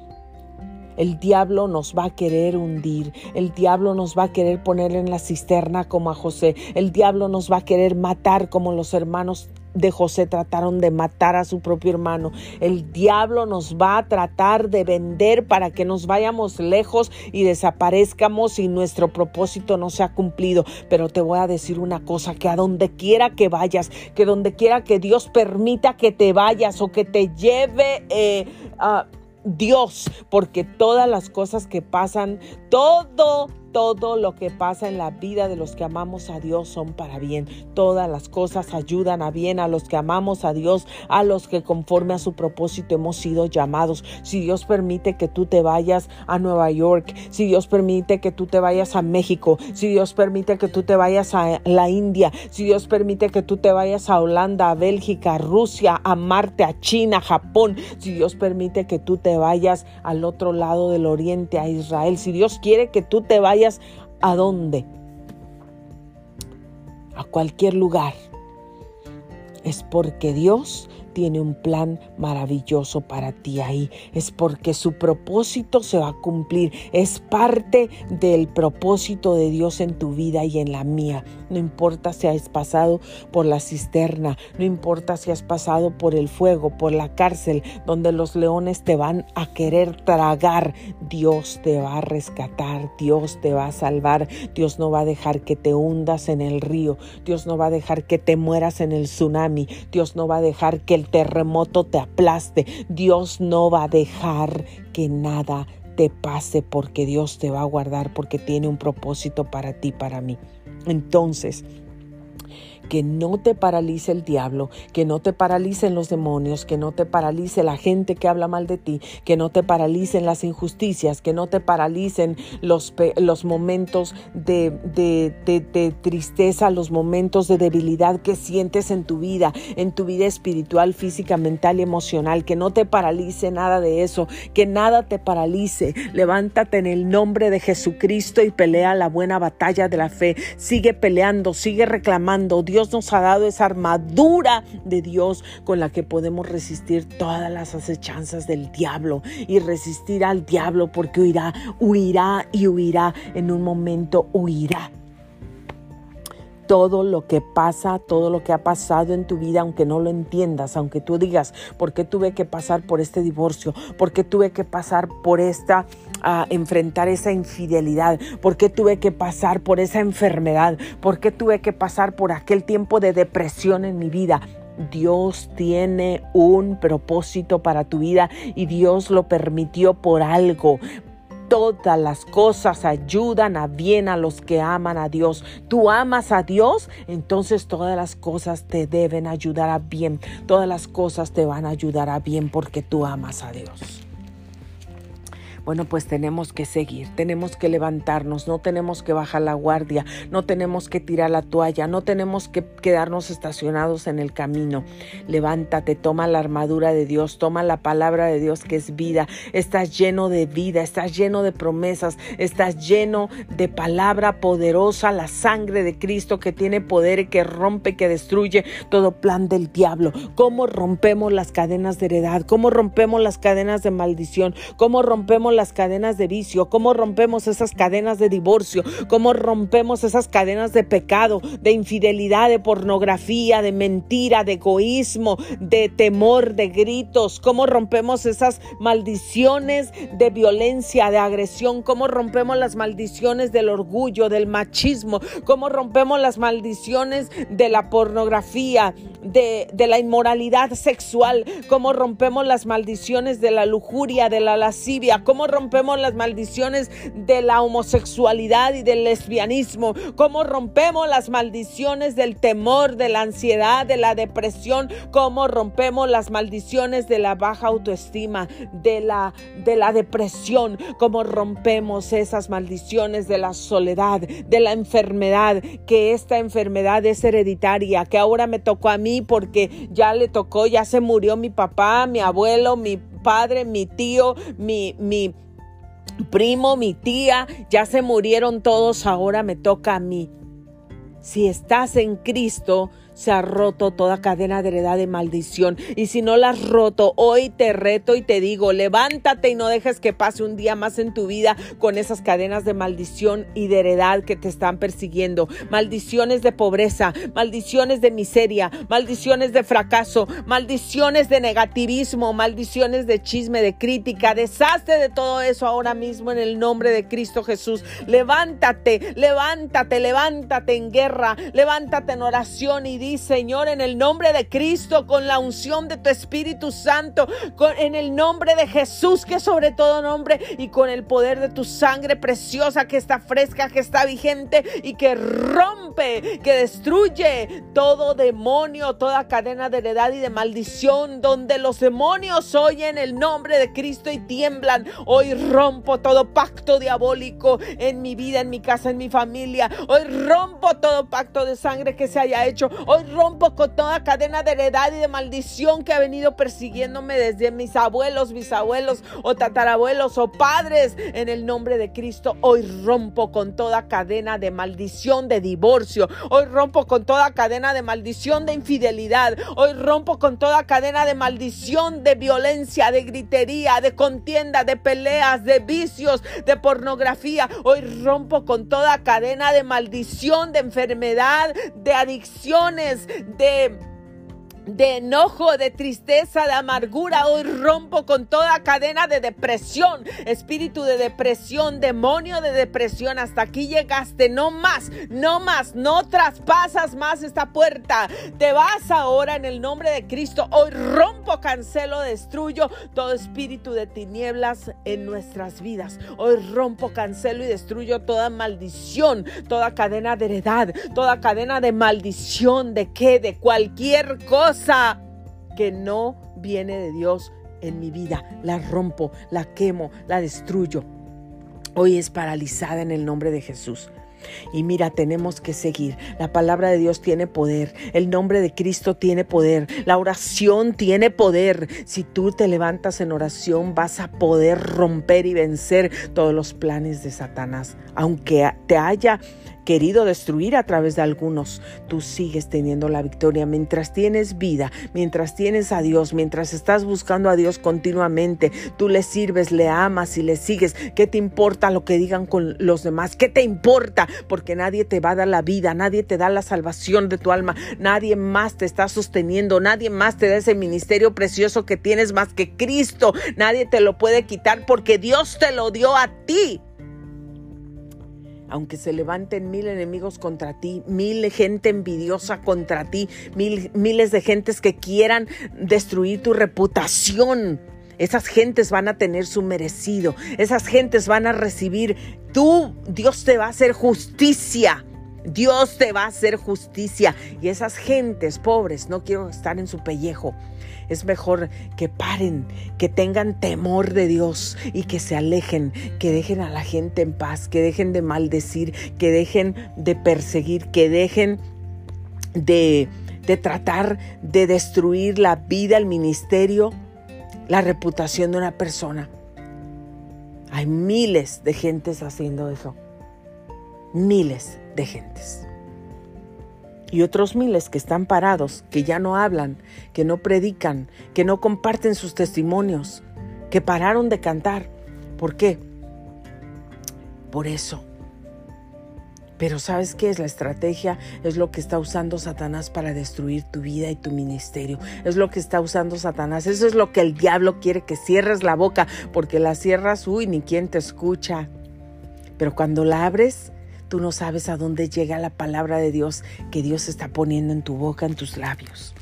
el diablo nos va a querer hundir, el diablo nos va a querer poner en la cisterna como a José, el diablo nos va a querer matar como los hermanos de José trataron de matar a su propio hermano. El diablo nos va a tratar de vender para que nos vayamos lejos y desaparezcamos y nuestro propósito no se ha cumplido. Pero te voy a decir una cosa, que a donde quiera que vayas, que donde quiera que Dios permita que te vayas o que te lleve eh, a... Dios, porque todas las cosas que pasan, todo todo lo que pasa en la vida de los que amamos a Dios son para bien. Todas las cosas ayudan a bien a los que amamos a Dios, a los que conforme a su propósito hemos sido llamados. Si Dios permite que tú te vayas a Nueva York, si Dios permite que tú te vayas a México, si Dios permite que tú te vayas a la India, si Dios permite que tú te vayas a Holanda, a Bélgica, a Rusia, a Marte, a China, a Japón, si Dios permite que tú te vayas al otro lado del oriente, a Israel, si Dios quiere que tú te vayas a dónde, a cualquier lugar, es porque Dios tiene un plan maravilloso para ti ahí. Es porque su propósito se va a cumplir. Es parte del propósito de Dios en tu vida y en la mía. No importa si has pasado por la cisterna, no importa si has pasado por el fuego, por la cárcel, donde los leones te van a querer tragar. Dios te va a rescatar, Dios te va a salvar, Dios no va a dejar que te hundas en el río, Dios no va a dejar que te mueras en el tsunami, Dios no va a dejar que el terremoto te aplaste. Dios no va a dejar que nada te pase porque Dios te va a guardar porque tiene un propósito para ti, para mí. Entonces, que no te paralice el diablo, que no te paralicen los demonios, que no te paralice la gente que habla mal de ti, que no te paralicen las injusticias, que no te paralicen los, los momentos de, de, de tristeza, los momentos de debilidad que sientes en tu vida, en tu vida espiritual, física, mental y emocional, que no te paralice nada de eso, que nada te paralice. Levántate en el nombre de Jesucristo y pelea la buena batalla de la fe. Sigue peleando, sigue reclamando. Dios nos ha dado esa armadura de Dios con la que podemos resistir todas las acechanzas del diablo y resistir al diablo porque huirá, huirá y huirá. En un momento huirá todo lo que pasa, todo lo que ha pasado en tu vida, aunque no lo entiendas, aunque tú digas, ¿por qué tuve que pasar por este divorcio? ¿Por qué tuve que pasar por esta, a enfrentar esa infidelidad? ¿Por qué tuve que pasar por esa enfermedad? ¿Por qué tuve que pasar por aquel tiempo de depresión en mi vida? Dios tiene un propósito para tu vida y Dios lo permitió por algo todas las cosas ayudan a bien a los que aman a Dios. Tú amas a Dios, entonces todas las cosas te deben ayudar a bien. Todas las cosas te van a ayudar a bien porque tú amas a Dios. Bueno, pues tenemos que seguir, tenemos que levantarnos, no tenemos que bajar la guardia, no tenemos que tirar la toalla, no tenemos que quedarnos estacionados en el camino. Levántate, toma la armadura de Dios, toma la palabra de Dios que es vida. Estás lleno de vida, estás lleno de promesas, estás lleno de palabra poderosa, la sangre de Cristo que tiene poder y que rompe, que destruye todo plan del diablo. ¿Cómo rompemos las cadenas de heredad? ¿Cómo rompemos las cadenas de maldición? ¿Cómo rompemos las cadenas de vicio, cómo rompemos esas cadenas de divorcio, cómo rompemos esas cadenas de pecado, de infidelidad, de pornografía, de mentira, de egoísmo, de temor, de gritos, cómo rompemos esas maldiciones de violencia, de agresión, cómo rompemos las maldiciones del orgullo, del machismo, cómo rompemos las maldiciones de la pornografía, de, de la inmoralidad sexual, cómo rompemos las maldiciones de la lujuria, de la lascivia, cómo rompemos las maldiciones de la homosexualidad y del lesbianismo, cómo rompemos las maldiciones del temor, de la ansiedad, de la depresión, cómo rompemos las maldiciones de la baja autoestima, de la, de la depresión, cómo rompemos esas maldiciones de la soledad, de la enfermedad, que esta enfermedad es hereditaria, que ahora me tocó a mí porque ya le tocó, ya se murió mi papá, mi abuelo, mi padre, mi tío, mi, mi primo, mi tía, ya se murieron todos, ahora me toca a mí. Si estás en Cristo, se ha roto toda cadena de heredad de maldición. Y si no la has roto, hoy te reto y te digo, levántate y no dejes que pase un día más en tu vida con esas cadenas de maldición y de heredad que te están persiguiendo. Maldiciones de pobreza, maldiciones de miseria, maldiciones de fracaso, maldiciones de negativismo, maldiciones de chisme, de crítica. Deshazte de todo eso ahora mismo en el nombre de Cristo Jesús. Levántate, levántate, levántate en guerra, levántate en oración y Señor, en el nombre de Cristo, con la unción de tu Espíritu Santo, con, en el nombre de Jesús, que sobre todo nombre, y con el poder de tu sangre preciosa, que está fresca, que está vigente y que rompe, que destruye todo demonio, toda cadena de heredad y de maldición, donde los demonios oyen el nombre de Cristo y tiemblan. Hoy rompo todo pacto diabólico en mi vida, en mi casa, en mi familia. Hoy rompo todo pacto de sangre que se haya hecho. Rompo con toda cadena de heredad y de maldición que ha venido persiguiéndome desde mis abuelos, bisabuelos o tatarabuelos o padres. En el nombre de Cristo, hoy rompo con toda cadena de maldición de divorcio. Hoy rompo con toda cadena de maldición de infidelidad. Hoy rompo con toda cadena de maldición de violencia, de gritería, de contienda, de peleas, de vicios, de pornografía. Hoy rompo con toda cadena de maldición, de enfermedad, de adicciones de de enojo, de tristeza, de amargura. Hoy rompo con toda cadena de depresión, espíritu de depresión, demonio de depresión. Hasta aquí llegaste, no más, no más, no traspasas más esta puerta. Te vas ahora en el nombre de Cristo. Hoy rompo, cancelo, destruyo todo espíritu de tinieblas en nuestras vidas. Hoy rompo, cancelo y destruyo toda maldición, toda cadena de heredad, toda cadena de maldición, de qué, de cualquier cosa que no viene de Dios en mi vida. La rompo, la quemo, la destruyo. Hoy es paralizada en el nombre de Jesús. Y mira, tenemos que seguir. La palabra de Dios tiene poder. El nombre de Cristo tiene poder. La oración tiene poder. Si tú te levantas en oración, vas a poder romper y vencer todos los planes de Satanás. Aunque te haya querido destruir a través de algunos, tú sigues teniendo la victoria mientras tienes vida, mientras tienes a Dios, mientras estás buscando a Dios continuamente, tú le sirves, le amas y le sigues. ¿Qué te importa lo que digan con los demás? ¿Qué te importa? Porque nadie te va a dar la vida, nadie te da la salvación de tu alma, nadie más te está sosteniendo, nadie más te da ese ministerio precioso que tienes más que Cristo. Nadie te lo puede quitar porque Dios te lo dio a ti aunque se levanten mil enemigos contra ti, mil gente envidiosa contra ti, mil, miles de gentes que quieran destruir tu reputación. Esas gentes van a tener su merecido. Esas gentes van a recibir. Tú, Dios te va a hacer justicia. Dios te va a hacer justicia. Y esas gentes pobres, no quiero estar en su pellejo. Es mejor que paren, que tengan temor de Dios y que se alejen, que dejen a la gente en paz, que dejen de maldecir, que dejen de perseguir, que dejen de, de tratar de destruir la vida, el ministerio, la reputación de una persona. Hay miles de gentes haciendo eso. Miles de gentes y otros miles que están parados, que ya no hablan, que no predican, que no comparten sus testimonios, que pararon de cantar. ¿Por qué? Por eso. Pero ¿sabes qué es la estrategia? Es lo que está usando Satanás para destruir tu vida y tu ministerio. Es lo que está usando Satanás. Eso es lo que el diablo quiere que cierres la boca, porque la cierras, uy, ni quien te escucha. Pero cuando la abres, Tú no sabes a dónde llega la palabra de Dios que Dios está poniendo en tu boca, en tus labios.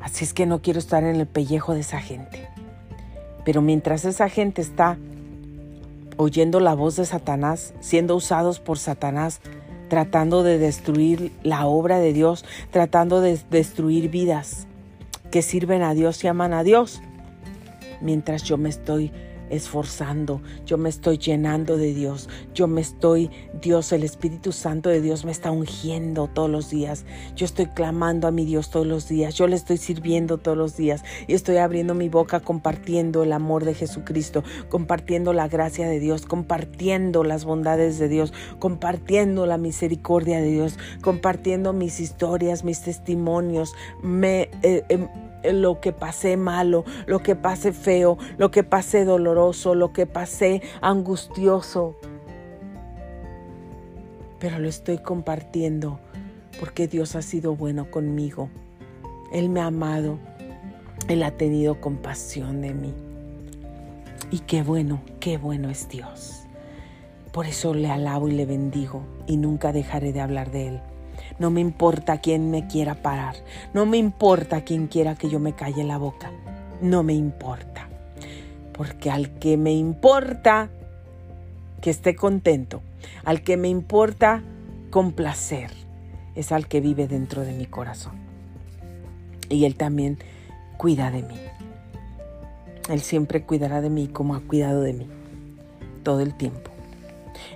Así es que no quiero estar en el pellejo de esa gente. Pero mientras esa gente está oyendo la voz de Satanás, siendo usados por Satanás, tratando de destruir la obra de Dios, tratando de destruir vidas que sirven a Dios y aman a Dios, mientras yo me estoy esforzando, yo me estoy llenando de Dios, yo me estoy, Dios, el Espíritu Santo de Dios me está ungiendo todos los días, yo estoy clamando a mi Dios todos los días, yo le estoy sirviendo todos los días. Y estoy abriendo mi boca compartiendo el amor de Jesucristo, compartiendo la gracia de Dios, compartiendo las bondades de Dios, compartiendo la misericordia de Dios, compartiendo mis historias, mis testimonios, me... Eh, em, lo que pasé malo, lo que pasé feo, lo que pasé doloroso, lo que pasé angustioso. Pero lo estoy compartiendo porque Dios ha sido bueno conmigo. Él me ha amado. Él ha tenido compasión de mí. Y qué bueno, qué bueno es Dios. Por eso le alabo y le bendigo y nunca dejaré de hablar de Él. No me importa quién me quiera parar. No me importa quién quiera que yo me calle la boca. No me importa. Porque al que me importa que esté contento, al que me importa complacer, es al que vive dentro de mi corazón. Y Él también cuida de mí. Él siempre cuidará de mí como ha cuidado de mí todo el tiempo.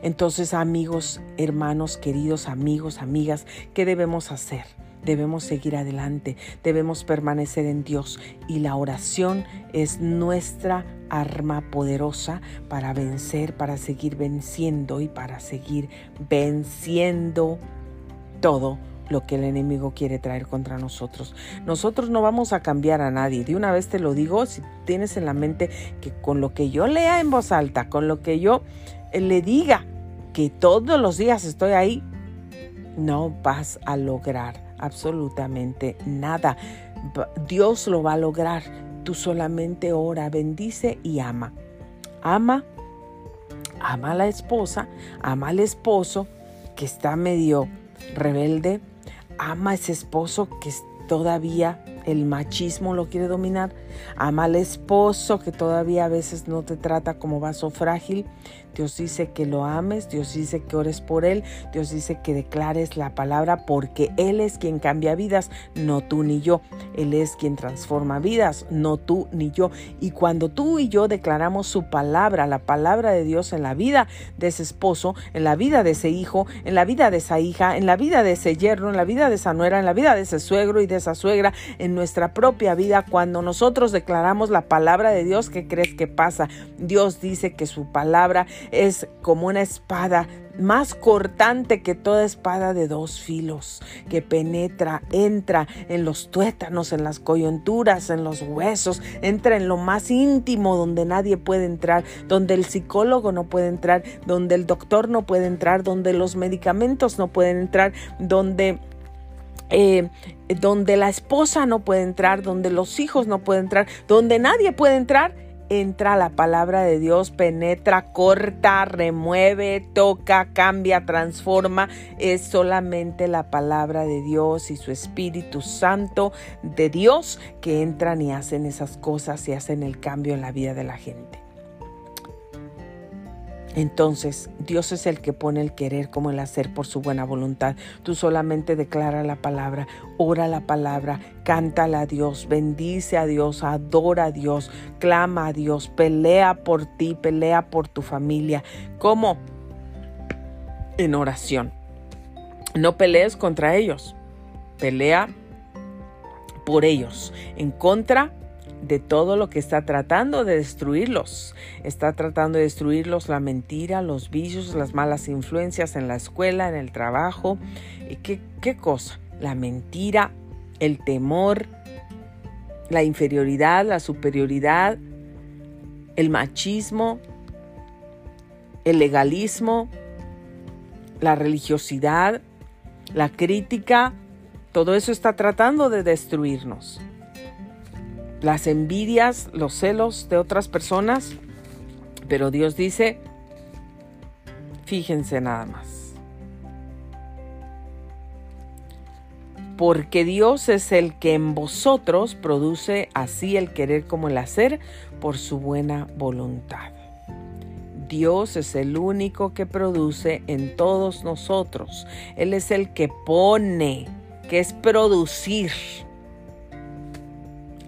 Entonces, amigos, hermanos, queridos amigos, amigas, ¿qué debemos hacer? Debemos seguir adelante, debemos permanecer en Dios y la oración es nuestra arma poderosa para vencer, para seguir venciendo y para seguir venciendo todo lo que el enemigo quiere traer contra nosotros. Nosotros no vamos a cambiar a nadie. De una vez te lo digo, si tienes en la mente que con lo que yo lea en voz alta, con lo que yo le diga que todos los días estoy ahí, no vas a lograr absolutamente nada. Dios lo va a lograr. Tú solamente ora, bendice y ama. Ama, ama a la esposa, ama al esposo que está medio rebelde, ama a ese esposo que todavía el machismo lo quiere dominar, ama al esposo que todavía a veces no te trata como vaso frágil, Dios dice que lo ames, Dios dice que ores por Él, Dios dice que declares la palabra porque Él es quien cambia vidas, no tú ni yo. Él es quien transforma vidas, no tú ni yo. Y cuando tú y yo declaramos su palabra, la palabra de Dios en la vida de ese esposo, en la vida de ese hijo, en la vida de esa hija, en la vida de ese yerno, en la vida de esa nuera, en la vida de ese suegro y de esa suegra, en nuestra propia vida, cuando nosotros declaramos la palabra de Dios, ¿qué crees que pasa? Dios dice que su palabra es como una espada más cortante que toda espada de dos filos, que penetra, entra en los tuétanos, en las coyunturas, en los huesos, entra en lo más íntimo donde nadie puede entrar, donde el psicólogo no puede entrar, donde el doctor no puede entrar, donde los medicamentos no pueden entrar, donde... Eh, donde la esposa no puede entrar, donde los hijos no pueden entrar, donde nadie puede entrar, entra la palabra de Dios, penetra, corta, remueve, toca, cambia, transforma. Es solamente la palabra de Dios y su Espíritu Santo de Dios que entran y hacen esas cosas y hacen el cambio en la vida de la gente. Entonces, Dios es el que pone el querer como el hacer por su buena voluntad. Tú solamente declara la palabra, ora la palabra, cántala a Dios, bendice a Dios, adora a Dios, clama a Dios, pelea por ti, pelea por tu familia. ¿Cómo? En oración. No pelees contra ellos, pelea por ellos, en contra de todo lo que está tratando de destruirlos. Está tratando de destruirlos la mentira, los vicios, las malas influencias en la escuela, en el trabajo. ¿Y qué, qué cosa? La mentira, el temor, la inferioridad, la superioridad, el machismo, el legalismo, la religiosidad, la crítica, todo eso está tratando de destruirnos las envidias, los celos de otras personas, pero Dios dice, fíjense nada más. Porque Dios es el que en vosotros produce así el querer como el hacer por su buena voluntad. Dios es el único que produce en todos nosotros. Él es el que pone, que es producir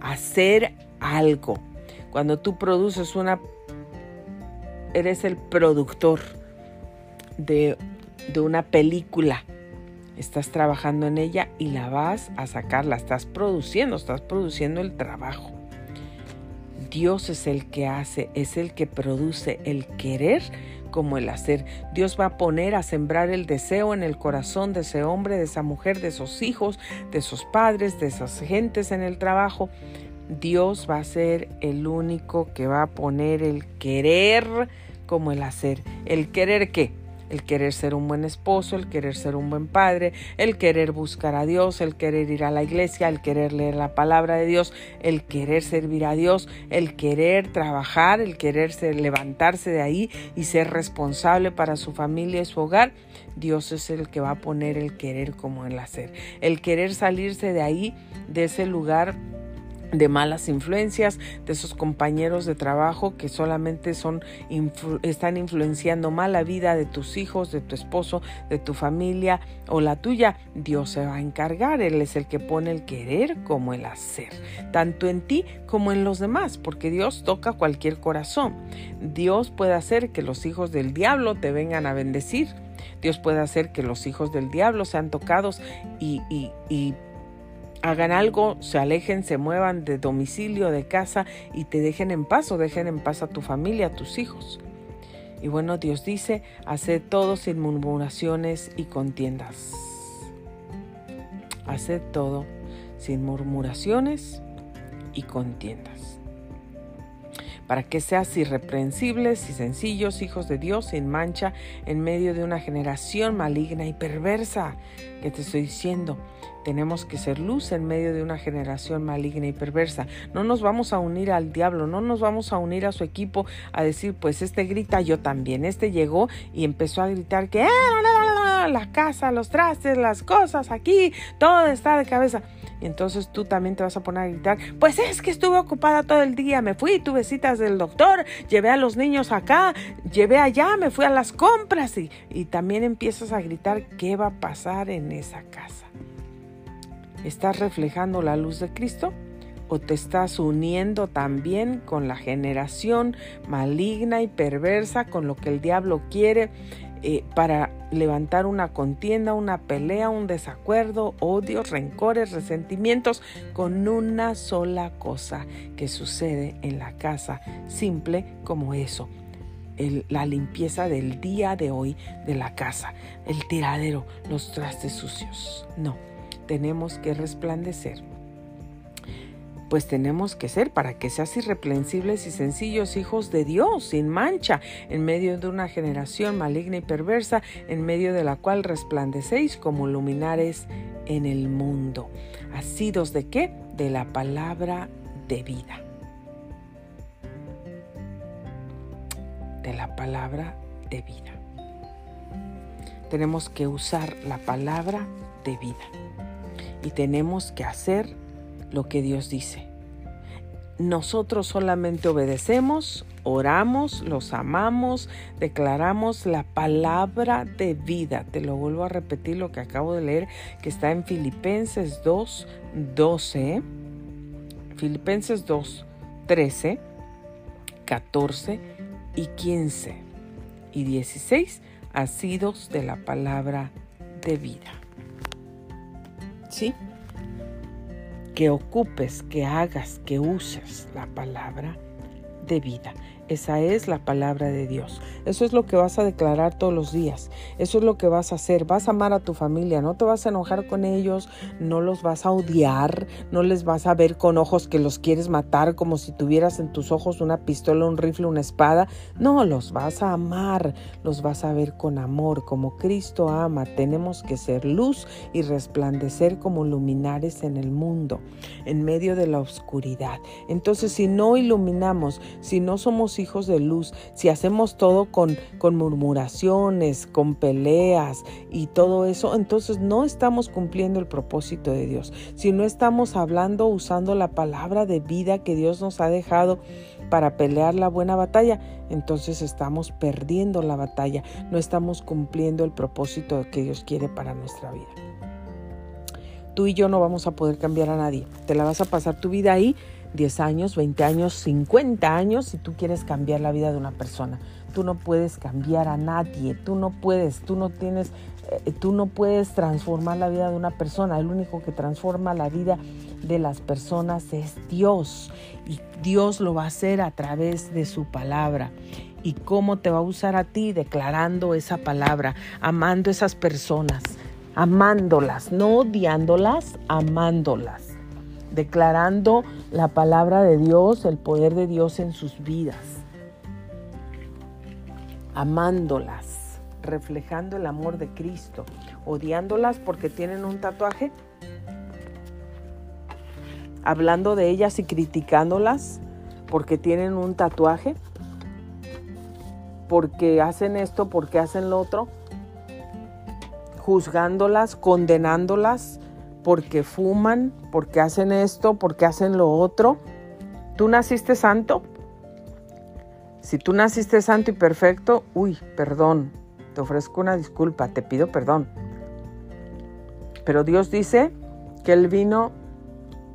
hacer algo. Cuando tú produces una, eres el productor de, de una película. Estás trabajando en ella y la vas a sacar, la estás produciendo, estás produciendo el trabajo. Dios es el que hace, es el que produce el querer como el hacer. Dios va a poner a sembrar el deseo en el corazón de ese hombre, de esa mujer, de esos hijos, de esos padres, de esas gentes en el trabajo. Dios va a ser el único que va a poner el querer como el hacer. ¿El querer qué? El querer ser un buen esposo, el querer ser un buen padre, el querer buscar a Dios, el querer ir a la iglesia, el querer leer la palabra de Dios, el querer servir a Dios, el querer trabajar, el querer levantarse de ahí y ser responsable para su familia y su hogar. Dios es el que va a poner el querer como el hacer. El querer salirse de ahí, de ese lugar de malas influencias, de esos compañeros de trabajo que solamente son están influenciando mal la vida de tus hijos, de tu esposo, de tu familia o la tuya, Dios se va a encargar, él es el que pone el querer como el hacer, tanto en ti como en los demás, porque Dios toca cualquier corazón. Dios puede hacer que los hijos del diablo te vengan a bendecir. Dios puede hacer que los hijos del diablo sean tocados y hagan algo, se alejen, se muevan de domicilio, de casa y te dejen en paz o dejen en paz a tu familia, a tus hijos. Y bueno, Dios dice, haced todo sin murmuraciones y contiendas. Haced todo sin murmuraciones y contiendas. para que seas irreprensibles y sencillos, hijos de Dios, sin mancha, en medio de una generación maligna y perversa. ¿Qué te estoy diciendo? Tenemos que ser luz en medio de una generación maligna y perversa. No nos vamos a unir al diablo, no nos vamos a unir a su equipo a decir, pues este grita, yo también. Este llegó y empezó a gritar que ah, la casa, los trastes, las cosas aquí, todo está de cabeza. Y entonces tú también te vas a poner a gritar, pues es que estuve ocupada todo el día, me fui, tuve citas del doctor, llevé a los niños acá, llevé allá, me fui a las compras y, y también empiezas a gritar qué va a pasar en esa casa. ¿Estás reflejando la luz de Cristo? ¿O te estás uniendo también con la generación maligna y perversa, con lo que el diablo quiere eh, para levantar una contienda, una pelea, un desacuerdo, odios, rencores, resentimientos, con una sola cosa que sucede en la casa, simple como eso? la limpieza del día de hoy de la casa, el tiradero, los trastes sucios. No, tenemos que resplandecer. Pues tenemos que ser para que seas irreprensibles y sencillos hijos de Dios, sin mancha, en medio de una generación maligna y perversa, en medio de la cual resplandecéis como luminares en el mundo. ¿Asidos de qué? De la palabra de vida. De la palabra de vida. Tenemos que usar la palabra de vida y tenemos que hacer lo que Dios dice. Nosotros solamente obedecemos, oramos, los amamos, declaramos la palabra de vida. Te lo vuelvo a repetir lo que acabo de leer, que está en Filipenses 2, 12, Filipenses 2, 13, 14 y 15 y 16, asidos de la palabra de vida. Que ocupes, que hagas, que uses la palabra de vida. Esa es la palabra de Dios. Eso es lo que vas a declarar todos los días. Eso es lo que vas a hacer. Vas a amar a tu familia. No te vas a enojar con ellos. No los vas a odiar. No les vas a ver con ojos que los quieres matar como si tuvieras en tus ojos una pistola, un rifle, una espada. No, los vas a amar. Los vas a ver con amor, como Cristo ama. Tenemos que ser luz y resplandecer como luminares en el mundo, en medio de la oscuridad. Entonces, si no iluminamos, si no somos hijos de luz, si hacemos todo con, con murmuraciones, con peleas y todo eso, entonces no estamos cumpliendo el propósito de Dios. Si no estamos hablando, usando la palabra de vida que Dios nos ha dejado para pelear la buena batalla, entonces estamos perdiendo la batalla, no estamos cumpliendo el propósito que Dios quiere para nuestra vida. Tú y yo no vamos a poder cambiar a nadie. Te la vas a pasar tu vida ahí 10 años, 20 años, 50 años si tú quieres cambiar la vida de una persona. Tú no puedes cambiar a nadie, tú no puedes, tú no tienes, eh, tú no puedes transformar la vida de una persona. El único que transforma la vida de las personas es Dios y Dios lo va a hacer a través de su palabra. ¿Y cómo te va a usar a ti declarando esa palabra, amando esas personas, amándolas, no odiándolas, amándolas? Declarando la palabra de Dios, el poder de Dios en sus vidas, amándolas, reflejando el amor de Cristo, odiándolas porque tienen un tatuaje, hablando de ellas y criticándolas porque tienen un tatuaje, porque hacen esto, porque hacen lo otro, juzgándolas, condenándolas, porque fuman, porque hacen esto, porque hacen lo otro. ¿Tú naciste santo? Si tú naciste santo y perfecto, uy, perdón, te ofrezco una disculpa, te pido perdón. Pero Dios dice que Él vino,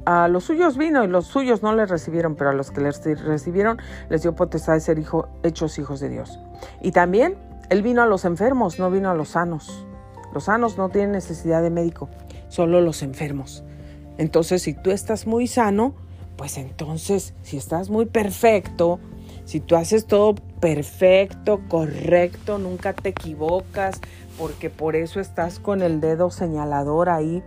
a los suyos vino y los suyos no le recibieron, pero a los que les recibieron les dio potestad de ser hijo, hechos hijos de Dios. Y también Él vino a los enfermos, no vino a los sanos. Los sanos no tienen necesidad de médico solo los enfermos. Entonces, si tú estás muy sano, pues entonces, si estás muy perfecto, si tú haces todo perfecto, correcto, nunca te equivocas, porque por eso estás con el dedo señalador ahí,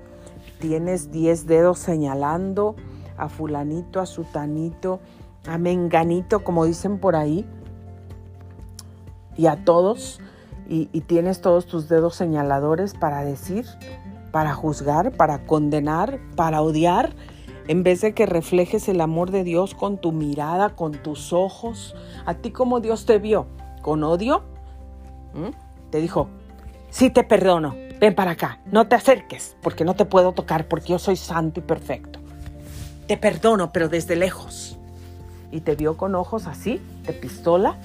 tienes 10 dedos señalando a fulanito, a sutanito, a Menganito, como dicen por ahí, y a todos, y, y tienes todos tus dedos señaladores para decir, para juzgar, para condenar, para odiar, en vez de que reflejes el amor de Dios con tu mirada, con tus ojos, a ti como Dios te vio, con odio, te dijo, sí te perdono, ven para acá, no te acerques, porque no te puedo tocar, porque yo soy santo y perfecto. Te perdono, pero desde lejos. Y te vio con ojos así, de pistola,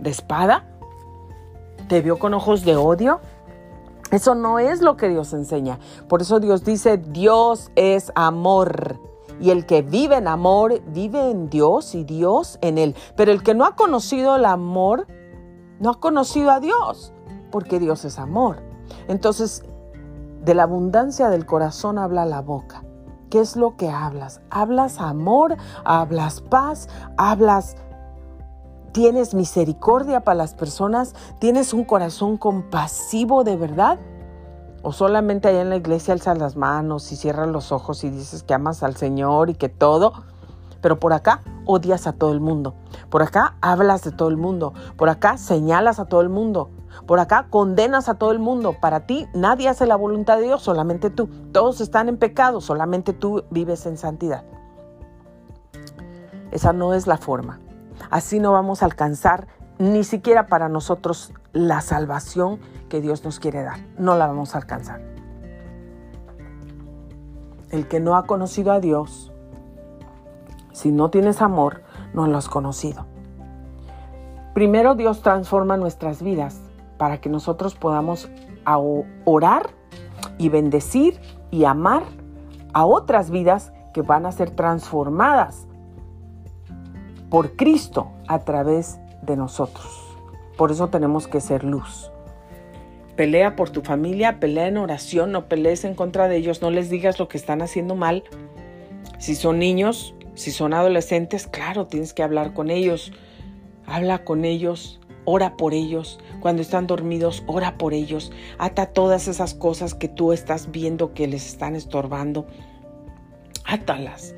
de espada, te vio con ojos de odio. Eso no es lo que Dios enseña. Por eso Dios dice, Dios es amor. Y el que vive en amor, vive en Dios y Dios en él. Pero el que no ha conocido el amor, no ha conocido a Dios, porque Dios es amor. Entonces, de la abundancia del corazón habla la boca. ¿Qué es lo que hablas? Hablas amor, hablas paz, hablas tienes misericordia para las personas, tienes un corazón compasivo de verdad. O solamente allá en la iglesia alzas las manos y cierras los ojos y dices que amas al Señor y que todo. Pero por acá odias a todo el mundo. Por acá hablas de todo el mundo. Por acá señalas a todo el mundo. Por acá condenas a todo el mundo. Para ti nadie hace la voluntad de Dios, solamente tú. Todos están en pecado, solamente tú vives en santidad. Esa no es la forma. Así no vamos a alcanzar ni siquiera para nosotros la salvación que Dios nos quiere dar. No la vamos a alcanzar. El que no ha conocido a Dios si no tienes amor, no lo has conocido. Primero Dios transforma nuestras vidas para que nosotros podamos orar y bendecir y amar a otras vidas que van a ser transformadas por Cristo a través de nosotros. Por eso tenemos que ser luz. Pelea por tu familia, pelea en oración, no pelees en contra de ellos, no les digas lo que están haciendo mal. Si son niños, si son adolescentes, claro, tienes que hablar con ellos. Habla con ellos, ora por ellos. Cuando están dormidos, ora por ellos. Ata todas esas cosas que tú estás viendo que les están estorbando. Átalas.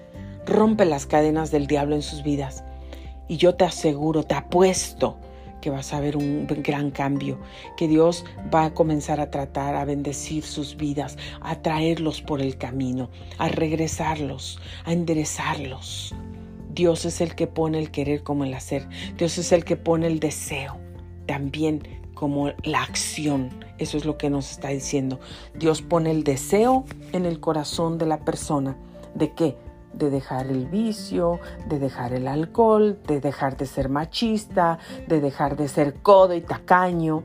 Rompe las cadenas del diablo en sus vidas. Y yo te aseguro, te apuesto que vas a ver un gran cambio, que Dios va a comenzar a tratar, a bendecir sus vidas, a traerlos por el camino, a regresarlos, a enderezarlos. Dios es el que pone el querer como el hacer. Dios es el que pone el deseo también como la acción. Eso es lo que nos está diciendo. Dios pone el deseo en el corazón de la persona. ¿De qué? De dejar el vicio, de dejar el alcohol, de dejar de ser machista, de dejar de ser codo y tacaño.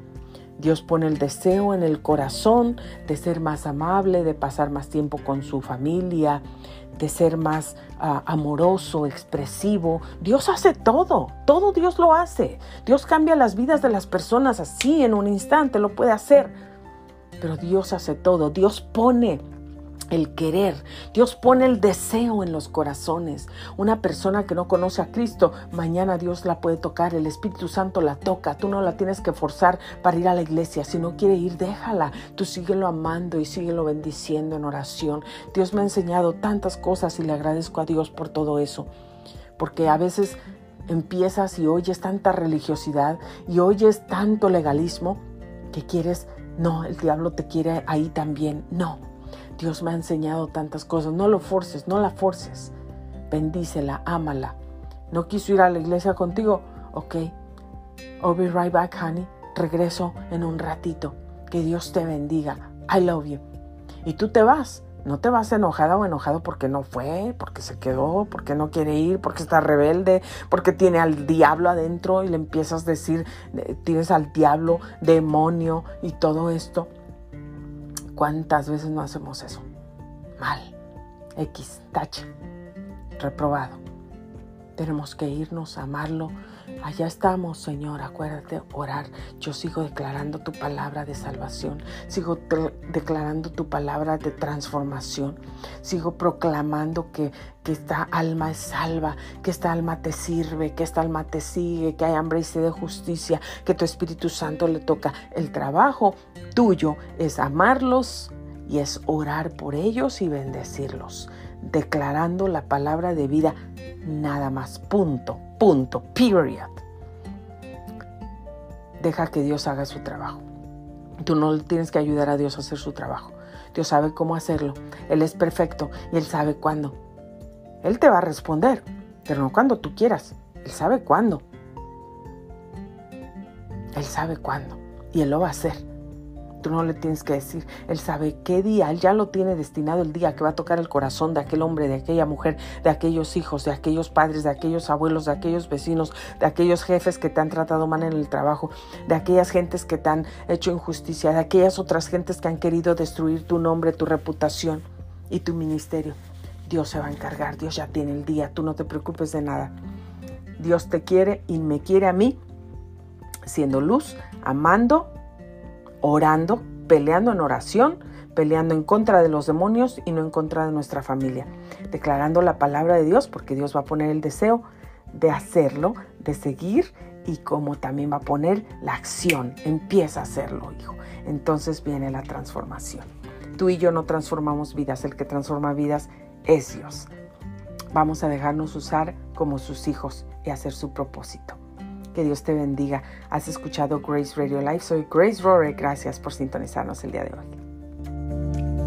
Dios pone el deseo en el corazón de ser más amable, de pasar más tiempo con su familia, de ser más ah, amoroso, expresivo. Dios hace todo, todo Dios lo hace. Dios cambia las vidas de las personas así en un instante, lo puede hacer. Pero Dios hace todo, Dios pone el querer. Dios pone el deseo en los corazones. Una persona que no conoce a Cristo, mañana Dios la puede tocar, el Espíritu Santo la toca. Tú no la tienes que forzar para ir a la iglesia. Si no quiere ir, déjala. Tú síguelo amando y síguelo bendiciendo en oración. Dios me ha enseñado tantas cosas y le agradezco a Dios por todo eso. Porque a veces empiezas y oyes tanta religiosidad y oyes tanto legalismo que quieres, no, el diablo te quiere ahí también. No, Dios me ha enseñado tantas cosas. No lo forces, no la forces. Bendícela, ámala. ¿No quiso ir a la iglesia contigo? Ok. I'll be right back, honey. Regreso en un ratito. Que Dios te bendiga. I love you. Y tú te vas. No te vas enojada o enojado porque no fue, porque se quedó, porque no quiere ir, porque está rebelde, porque tiene al diablo adentro y le empiezas a decir, eh, tienes al diablo, demonio y todo esto. ¿Cuántas veces no hacemos eso? Mal. X, tache. Reprobado. Tenemos que irnos a amarlo. Allá estamos, Señor. Acuérdate orar. Yo sigo declarando tu palabra de salvación. Sigo declarando tu palabra de transformación. Sigo proclamando que, que esta alma es salva, que esta alma te sirve, que esta alma te sigue, que hay hambre y sed de justicia, que tu Espíritu Santo le toca el trabajo tuyo es amarlos y es orar por ellos y bendecirlos. declarando la palabra de vida nada más. Punto, punto, period. Deja que Dios haga su trabajo. Tú no tienes que ayudar a Dios a hacer su trabajo. Dios sabe cómo hacerlo. Él es perfecto y Él sabe cuándo. Él te va a responder, pero no cuando tú quieras. Él sabe cuándo. Él sabe cuándo y Él lo va a hacer. Tú no le tienes que decir, Él sabe qué día, Él ya lo tiene destinado el día que va a tocar el corazón de aquel hombre, de aquella mujer, de aquellos hijos, de aquellos padres, de aquellos abuelos, de aquellos vecinos, de aquellos jefes que te han tratado mal en el trabajo, de aquellas gentes que te han hecho injusticia, de aquellas otras gentes que han querido destruir tu nombre, tu reputación y tu ministerio. Dios se va a encargar, Dios ya tiene el día, tú no te preocupes de nada. Dios te quiere y me quiere a mí, siendo luz, amando orando, peleando en oración, peleando en contra de los demonios y no en contra de nuestra familia, declarando la palabra de Dios porque Dios va a poner el deseo de hacerlo, de seguir y como también va a poner la acción, empieza a hacerlo, hijo. Entonces viene la transformación. Tú y yo no transformamos vidas, el que transforma vidas es Dios. Vamos a dejarnos usar como sus hijos y hacer su propósito. Que Dios te bendiga. Has escuchado Grace Radio Live. Soy Grace Rore. Gracias por sintonizarnos el día de hoy.